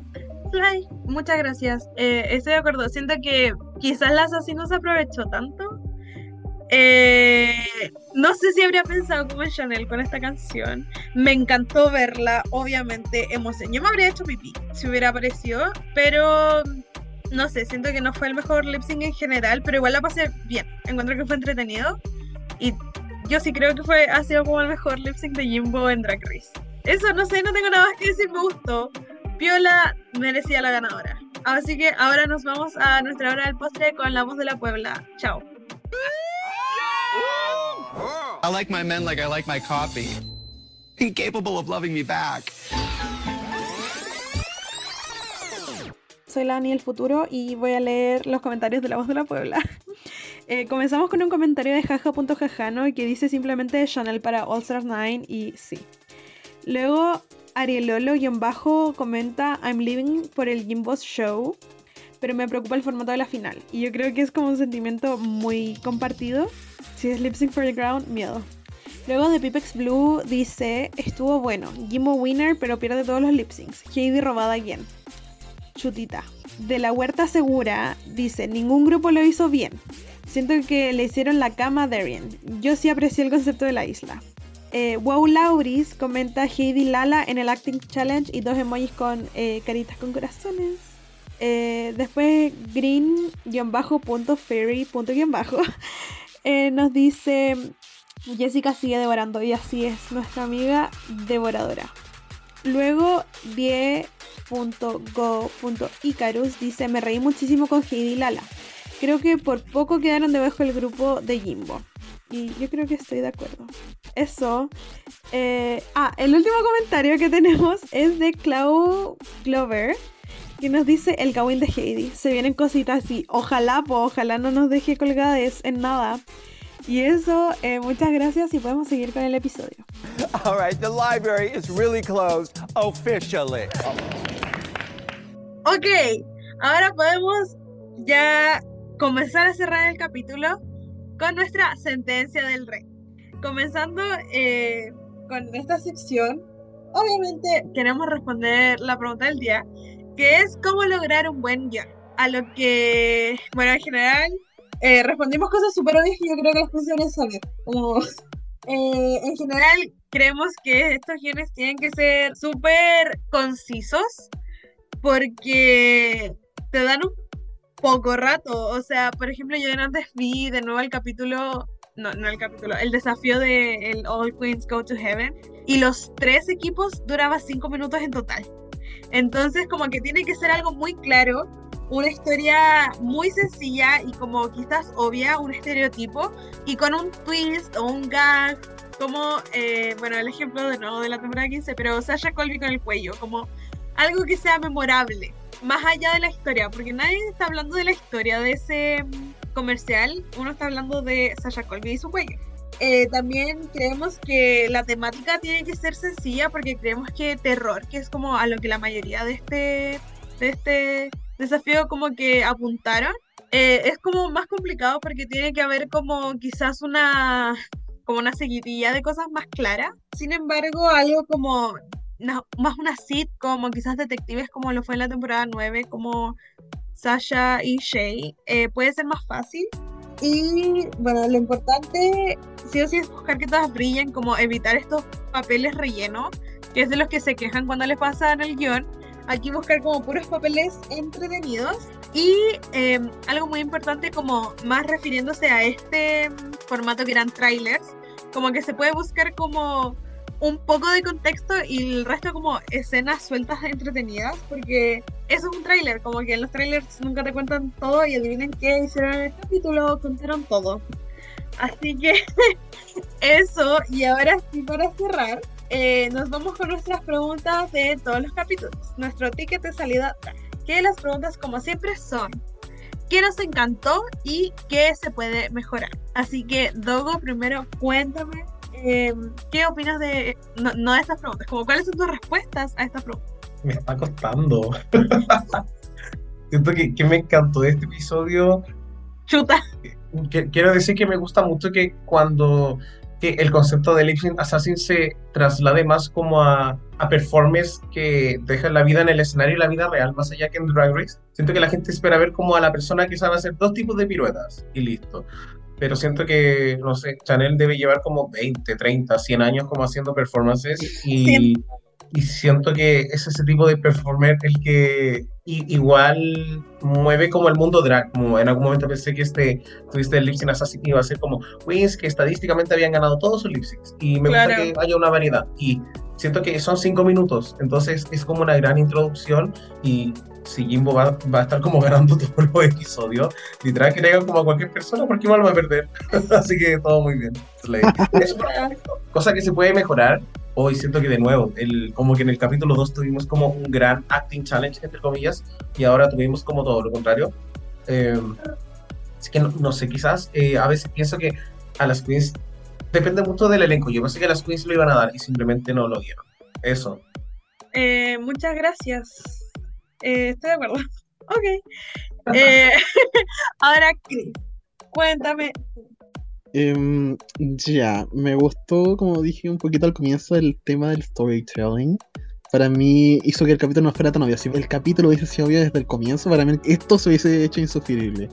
Fly, muchas gracias. Eh, estoy de acuerdo. Siento que quizás la Sassy no se aprovechó tanto. Eh, no sé si habría pensado como Chanel con esta canción. Me encantó verla, obviamente, emoción. Yo me habría hecho pipí si hubiera aparecido, pero no sé, siento que no fue el mejor lip sync en general, pero igual la pasé bien. Encuentro que fue entretenido y yo sí creo que fue ha sido como el mejor lip sync de Jimbo en Drag Race. Eso, no sé, no tengo nada más que decir, me gustó. Piola merecía la ganadora. Así que ahora nos vamos a nuestra hora del postre con la voz de la Puebla. Chao. I like my men like I like my coffee. Incapable of loving me back. Soy la Ani del futuro y voy a leer los comentarios de la voz de la Puebla. Eh, comenzamos con un comentario de jaja.jajano que dice simplemente Chanel para All Stars 9 y sí. Luego Arielolo-bajo comenta I'm living por el Jimbo's show, pero me preocupa el formato de la final. Y yo creo que es como un sentimiento muy compartido. Si es lip sync for the ground, miedo. Luego de Pipex Blue dice, estuvo bueno, Jimbo winner pero pierde todos los lip syncs. Heidi robada again. Chutita. De la Huerta Segura dice, ningún grupo lo hizo bien. Siento que le hicieron la cama a Darien. Yo sí aprecié el concepto de la isla. Eh, wow Lauris comenta Heidi Lala en el Acting Challenge y dos emojis con eh, caritas con corazones. Eh, después green-fairy.bajo eh, nos dice Jessica sigue devorando y así es nuestra amiga devoradora. Luego die.go.icarus dice me reí muchísimo con Heidi Lala. Creo que por poco quedaron debajo del grupo de Jimbo. Y yo creo que estoy de acuerdo. Eso. eh, ah, el último comentario que tenemos es de Clau Glover. Que nos dice el Gawin de Heidi. Se vienen cositas así. Ojalá, po, ojalá no nos deje colgadas en nada. Y eso, eh, muchas gracias y podemos seguir con el episodio. All right, the library is really closed officially. Ok, ahora podemos ya comenzar a cerrar el capítulo con nuestra sentencia del rey. Comenzando eh, con esta sección, obviamente queremos responder la pregunta del día, que es cómo lograr un buen guion. A lo que, bueno, en general, eh, respondimos cosas súper obvias que yo creo que las funciones saber. Como, eh, en general, creemos que estos guiones tienen que ser súper concisos porque te dan un poco rato. O sea, por ejemplo, yo antes vi de nuevo el capítulo, no, no el capítulo, el desafío de el All Queens Go to Heaven y los tres equipos duraba cinco minutos en total. Entonces, como que tiene que ser algo muy claro, una historia muy sencilla y como quizás obvia, un estereotipo y con un twist o un gag, como, eh, bueno, el ejemplo de nuevo de la temporada 15, pero Sasha Colby con el cuello, como algo que sea memorable, más allá de la historia, porque nadie está hablando de la historia de ese mm, comercial, uno está hablando de Sasha Colby y su cuello. Eh, también creemos que la temática tiene que ser sencilla porque creemos que terror, que es como a lo que la mayoría de este, de este desafío como que apuntaron, eh, es como más complicado porque tiene que haber como quizás una como una seguidilla de cosas más claras. Sin embargo, algo como una- más una sitcom o quizás detectives como lo fue en la temporada 9, como Sasha y Shay, eh, puede ser más fácil. Y bueno, lo importante sí o sí es buscar que todas brillen, como evitar estos papeles rellenos, que es de los que se quejan cuando les pasan el guion. Aquí buscar como puros papeles entretenidos. Y eh, algo muy importante como más refiriéndose a este formato que eran trailers, como que se puede buscar como un poco de contexto y el resto como escenas sueltas entretenidas, porque eso es un tráiler, como que en los trailers nunca te cuentan todo y adivinen qué hicieron en el capítulo, contaron todo. Así que eso, y ahora sí para cerrar, eh, nos vamos con nuestras preguntas de todos los capítulos. Nuestro ticket de salida, que las preguntas como siempre son, ¿qué nos encantó y qué se puede mejorar? Así que, Dogo, primero cuéntame, eh, ¿qué opinas de, no, no de estas preguntas, como cuáles son tus respuestas a estas preguntas? Me está costando. Siento que, que me encantó este episodio. Chuta. Quiero decir que me gusta mucho que cuando que el concepto de Lip Sync Assassin se traslade más como a, a performers que dejan la vida en el escenario y la vida real, más allá que en Drag Race. Siento que la gente espera ver como a la persona que sabe hacer dos tipos de piruetas y listo. Pero siento que, no sé, Chanel debe llevar como 20, 30, 100 años como haciendo performances y, y siento que es ese tipo de performer el que igual mueve como el mundo drag. Como en algún momento pensé que este tuviste el lip sync assassin iba a ser como queens que estadísticamente habían ganado todos sus lip syncs. Y me Claro. gusta que haya una variedad. Y siento que son cinco minutos, entonces es como una gran introducción y si Jimbo va, va a estar como ganando todos los episodios, literal que le hagan como a cualquier persona porque igual va a perder. Así que todo muy bien. Por ejemplo, cosa que se puede mejorar. Hoy siento que de nuevo, el, como que en el capítulo 2 tuvimos como un gran acting challenge, entre comillas, y ahora tuvimos como todo lo contrario. Eh, así que no, no sé, quizás eh, a veces pienso que a las queens depende mucho del elenco. Yo pensé que las queens lo iban a dar y simplemente no lo dieron. Eso. Eh, muchas gracias. Eh, estoy de acuerdo. Ok. Eh, ahora, Chris, cuéntame. Em, ya, me gustó, como dije un poquito al comienzo, el tema del storytelling. Para mí hizo que el capítulo no fuera tan obvio. Si el capítulo hubiese sido obvio desde el comienzo, para mí esto se hubiese hecho insufrible.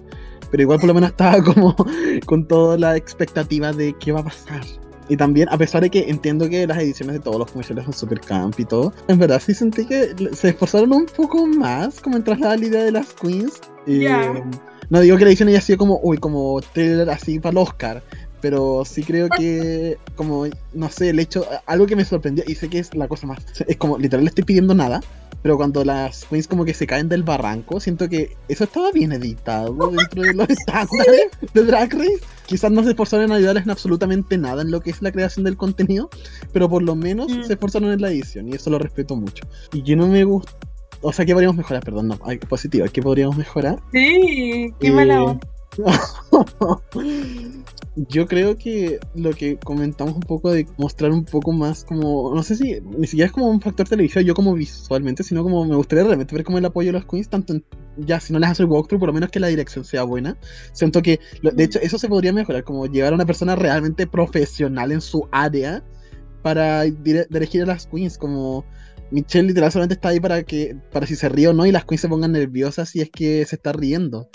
Pero igual por lo menos estaba como con toda la expectativa de qué va a pasar. Y también, a pesar de que entiendo que las ediciones de todos los comerciales son super camp y todo, en verdad sí sentí que se esforzaron un poco más como en trasladar la idea de las queens. Ya. Eh, no digo que la edición haya sido como, uy, como trailer así para el Oscar, pero sí creo que, como, no sé, el hecho, algo que me sorprendió, y sé que es la cosa más, es como, literal, le estoy pidiendo nada, pero cuando las queens como que se caen del barranco, siento que eso estaba bien editado dentro de los estándares de Drag Race. Quizás no se esforzaron en ayudarles en absolutamente nada en lo que es la creación del contenido, pero por lo menos Mm. se esforzaron en la edición, y eso lo respeto mucho. Y que no me gusta, o sea, ¿qué podríamos mejorar? Perdón, no, hay positivo, ¿qué podríamos mejorar? Sí, qué mala Eh, onda. Yo creo que lo que comentamos un poco de mostrar un poco más como, no sé si ni siquiera es como un factor televisivo yo como visualmente, sino como me gustaría realmente ver como el apoyo de los queens, tanto ya si no les hace el walkthrough, por lo menos que la dirección sea buena. Siento que, de hecho, eso se podría mejorar, como llevar a una persona realmente profesional en su área para dirigir a las queens, como Michelle literal solamente está ahí para que, para si se ríe o no y las queens se pongan nerviosas si es que se está riendo.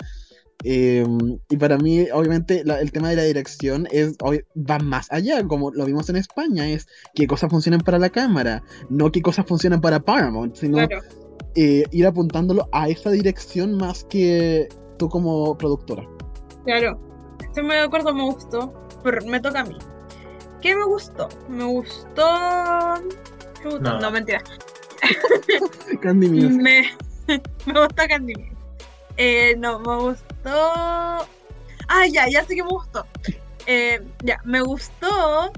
Eh, y para mí, obviamente, la- el tema de la dirección es, obvi- va más allá, como lo vimos en España, es qué cosas funcionan para la cámara, no qué cosas funcionan para Paramount, sino Claro. eh, ir apuntándolo a esa dirección más que tú como productora. Claro, estoy muy de acuerdo, me gustó, pero me toca a mí. ¿Qué me gustó? Me gustó... Chuta, No. No, mentira. Candy. Me, me gustó Candy Muse. Eh, no, me gustó... Ah, ya, ya sé que me gustó. Eh, ya, me gustó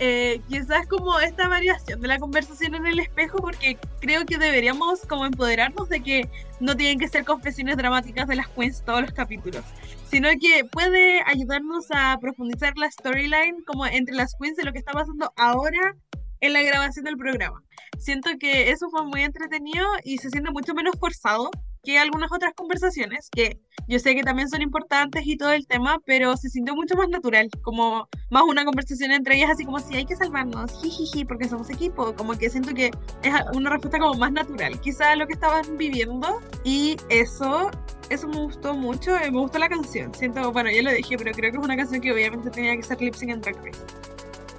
eh, quizás como esta variación de la conversación en el espejo porque creo que deberíamos como empoderarnos de que no tienen que ser confesiones dramáticas de las queens todos los capítulos, sino que puede ayudarnos a profundizar la storyline como entre las queens de lo que está pasando ahora en la grabación del programa. Siento que eso fue muy entretenido y se siente mucho menos forzado que algunas otras conversaciones, que yo sé que también son importantes y todo el tema, pero se sintió mucho más natural, como más una conversación entre ellas, así como si hay que salvarnos, jijiji, porque somos equipo, como que siento que es una respuesta como más natural, quizá lo que estaban viviendo, y eso, eso me gustó mucho, eh, me gustó la canción, siento, bueno, ya lo dije, pero creo que es una canción que obviamente tenía que ser lip sync en Drag Race.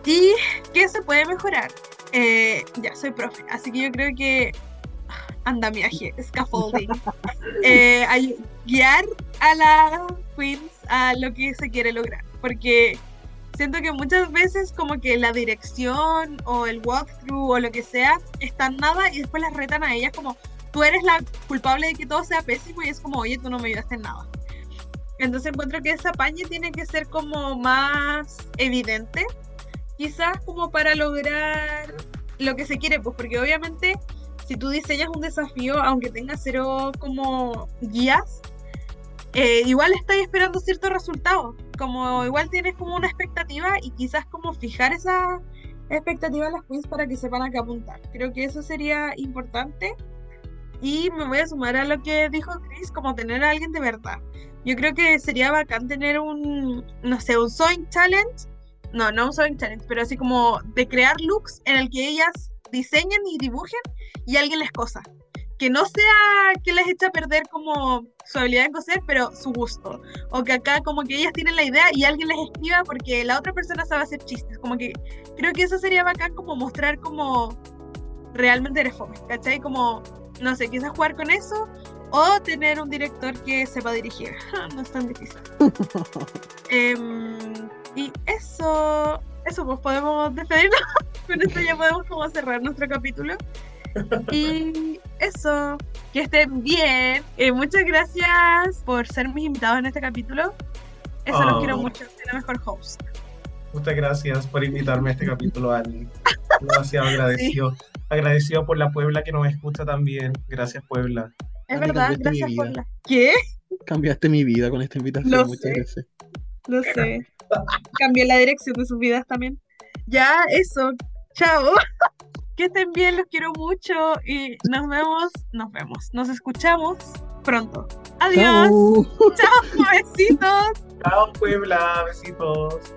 ¿Y qué se puede mejorar? Eh, ya, soy profe, así que yo creo que andamiaje, scaffolding, eh, ay- guiar a las queens a lo que se quiere lograr, porque Siento que muchas veces como que la dirección o el walkthrough o lo que sea están nada y después las retan a ellas como tú eres la culpable de que todo sea pésimo y es como, oye, tú no me ayudaste en nada. Entonces encuentro que esa paña tiene que ser como más evidente, quizás como para lograr lo que se quiere, pues porque obviamente si tú diseñas un desafío, aunque tenga cero como guías, eh, igual estáis esperando cierto resultado. Como igual tienes como una expectativa y quizás como fijar esa expectativa a las queens para que sepan a qué apuntar. Creo que eso sería importante. Y me voy a sumar a lo que dijo Chris, como tener a alguien de verdad. Yo creo que sería bacán tener un, no sé, un sewing challenge. No, no un sewing challenge, pero así como de crear looks en el que ellas diseñen y dibujen y alguien les cosa. Que no sea que les echa a perder como su habilidad en coser, pero su gusto. O que acá como que ellas tienen la idea y alguien les escriba porque la otra persona sabe hacer chistes. Como que creo que eso sería bacán como mostrar como realmente eres fome, ¿cachai? Como, no sé, quizás jugar con eso o tener un director que sepa dirigir. no es tan difícil. Em, y eso, eso pues podemos despedirnos. Con esto ya podemos como cerrar nuestro capítulo. Y eso, que estén bien. Eh, muchas gracias por ser mis invitados en este capítulo. Eso los Oh. quiero mucho, soy la mejor host. Muchas gracias por invitarme a este capítulo, Ali. Demasiado agradecido. Agradecido por la Puebla que nos escucha también. Gracias, Puebla. Es Ani, verdad, gracias por vida. la. ¿Qué? Cambiaste mi vida con esta invitación. Lo Muchas sé. gracias. No sé. Cambié la dirección de sus vidas también. Ya, eso. Chao. Que estén bien, los quiero mucho y nos vemos, nos vemos, nos escuchamos pronto. Adiós. Chao. Chao, besitos. Chao, Puebla. Besitos.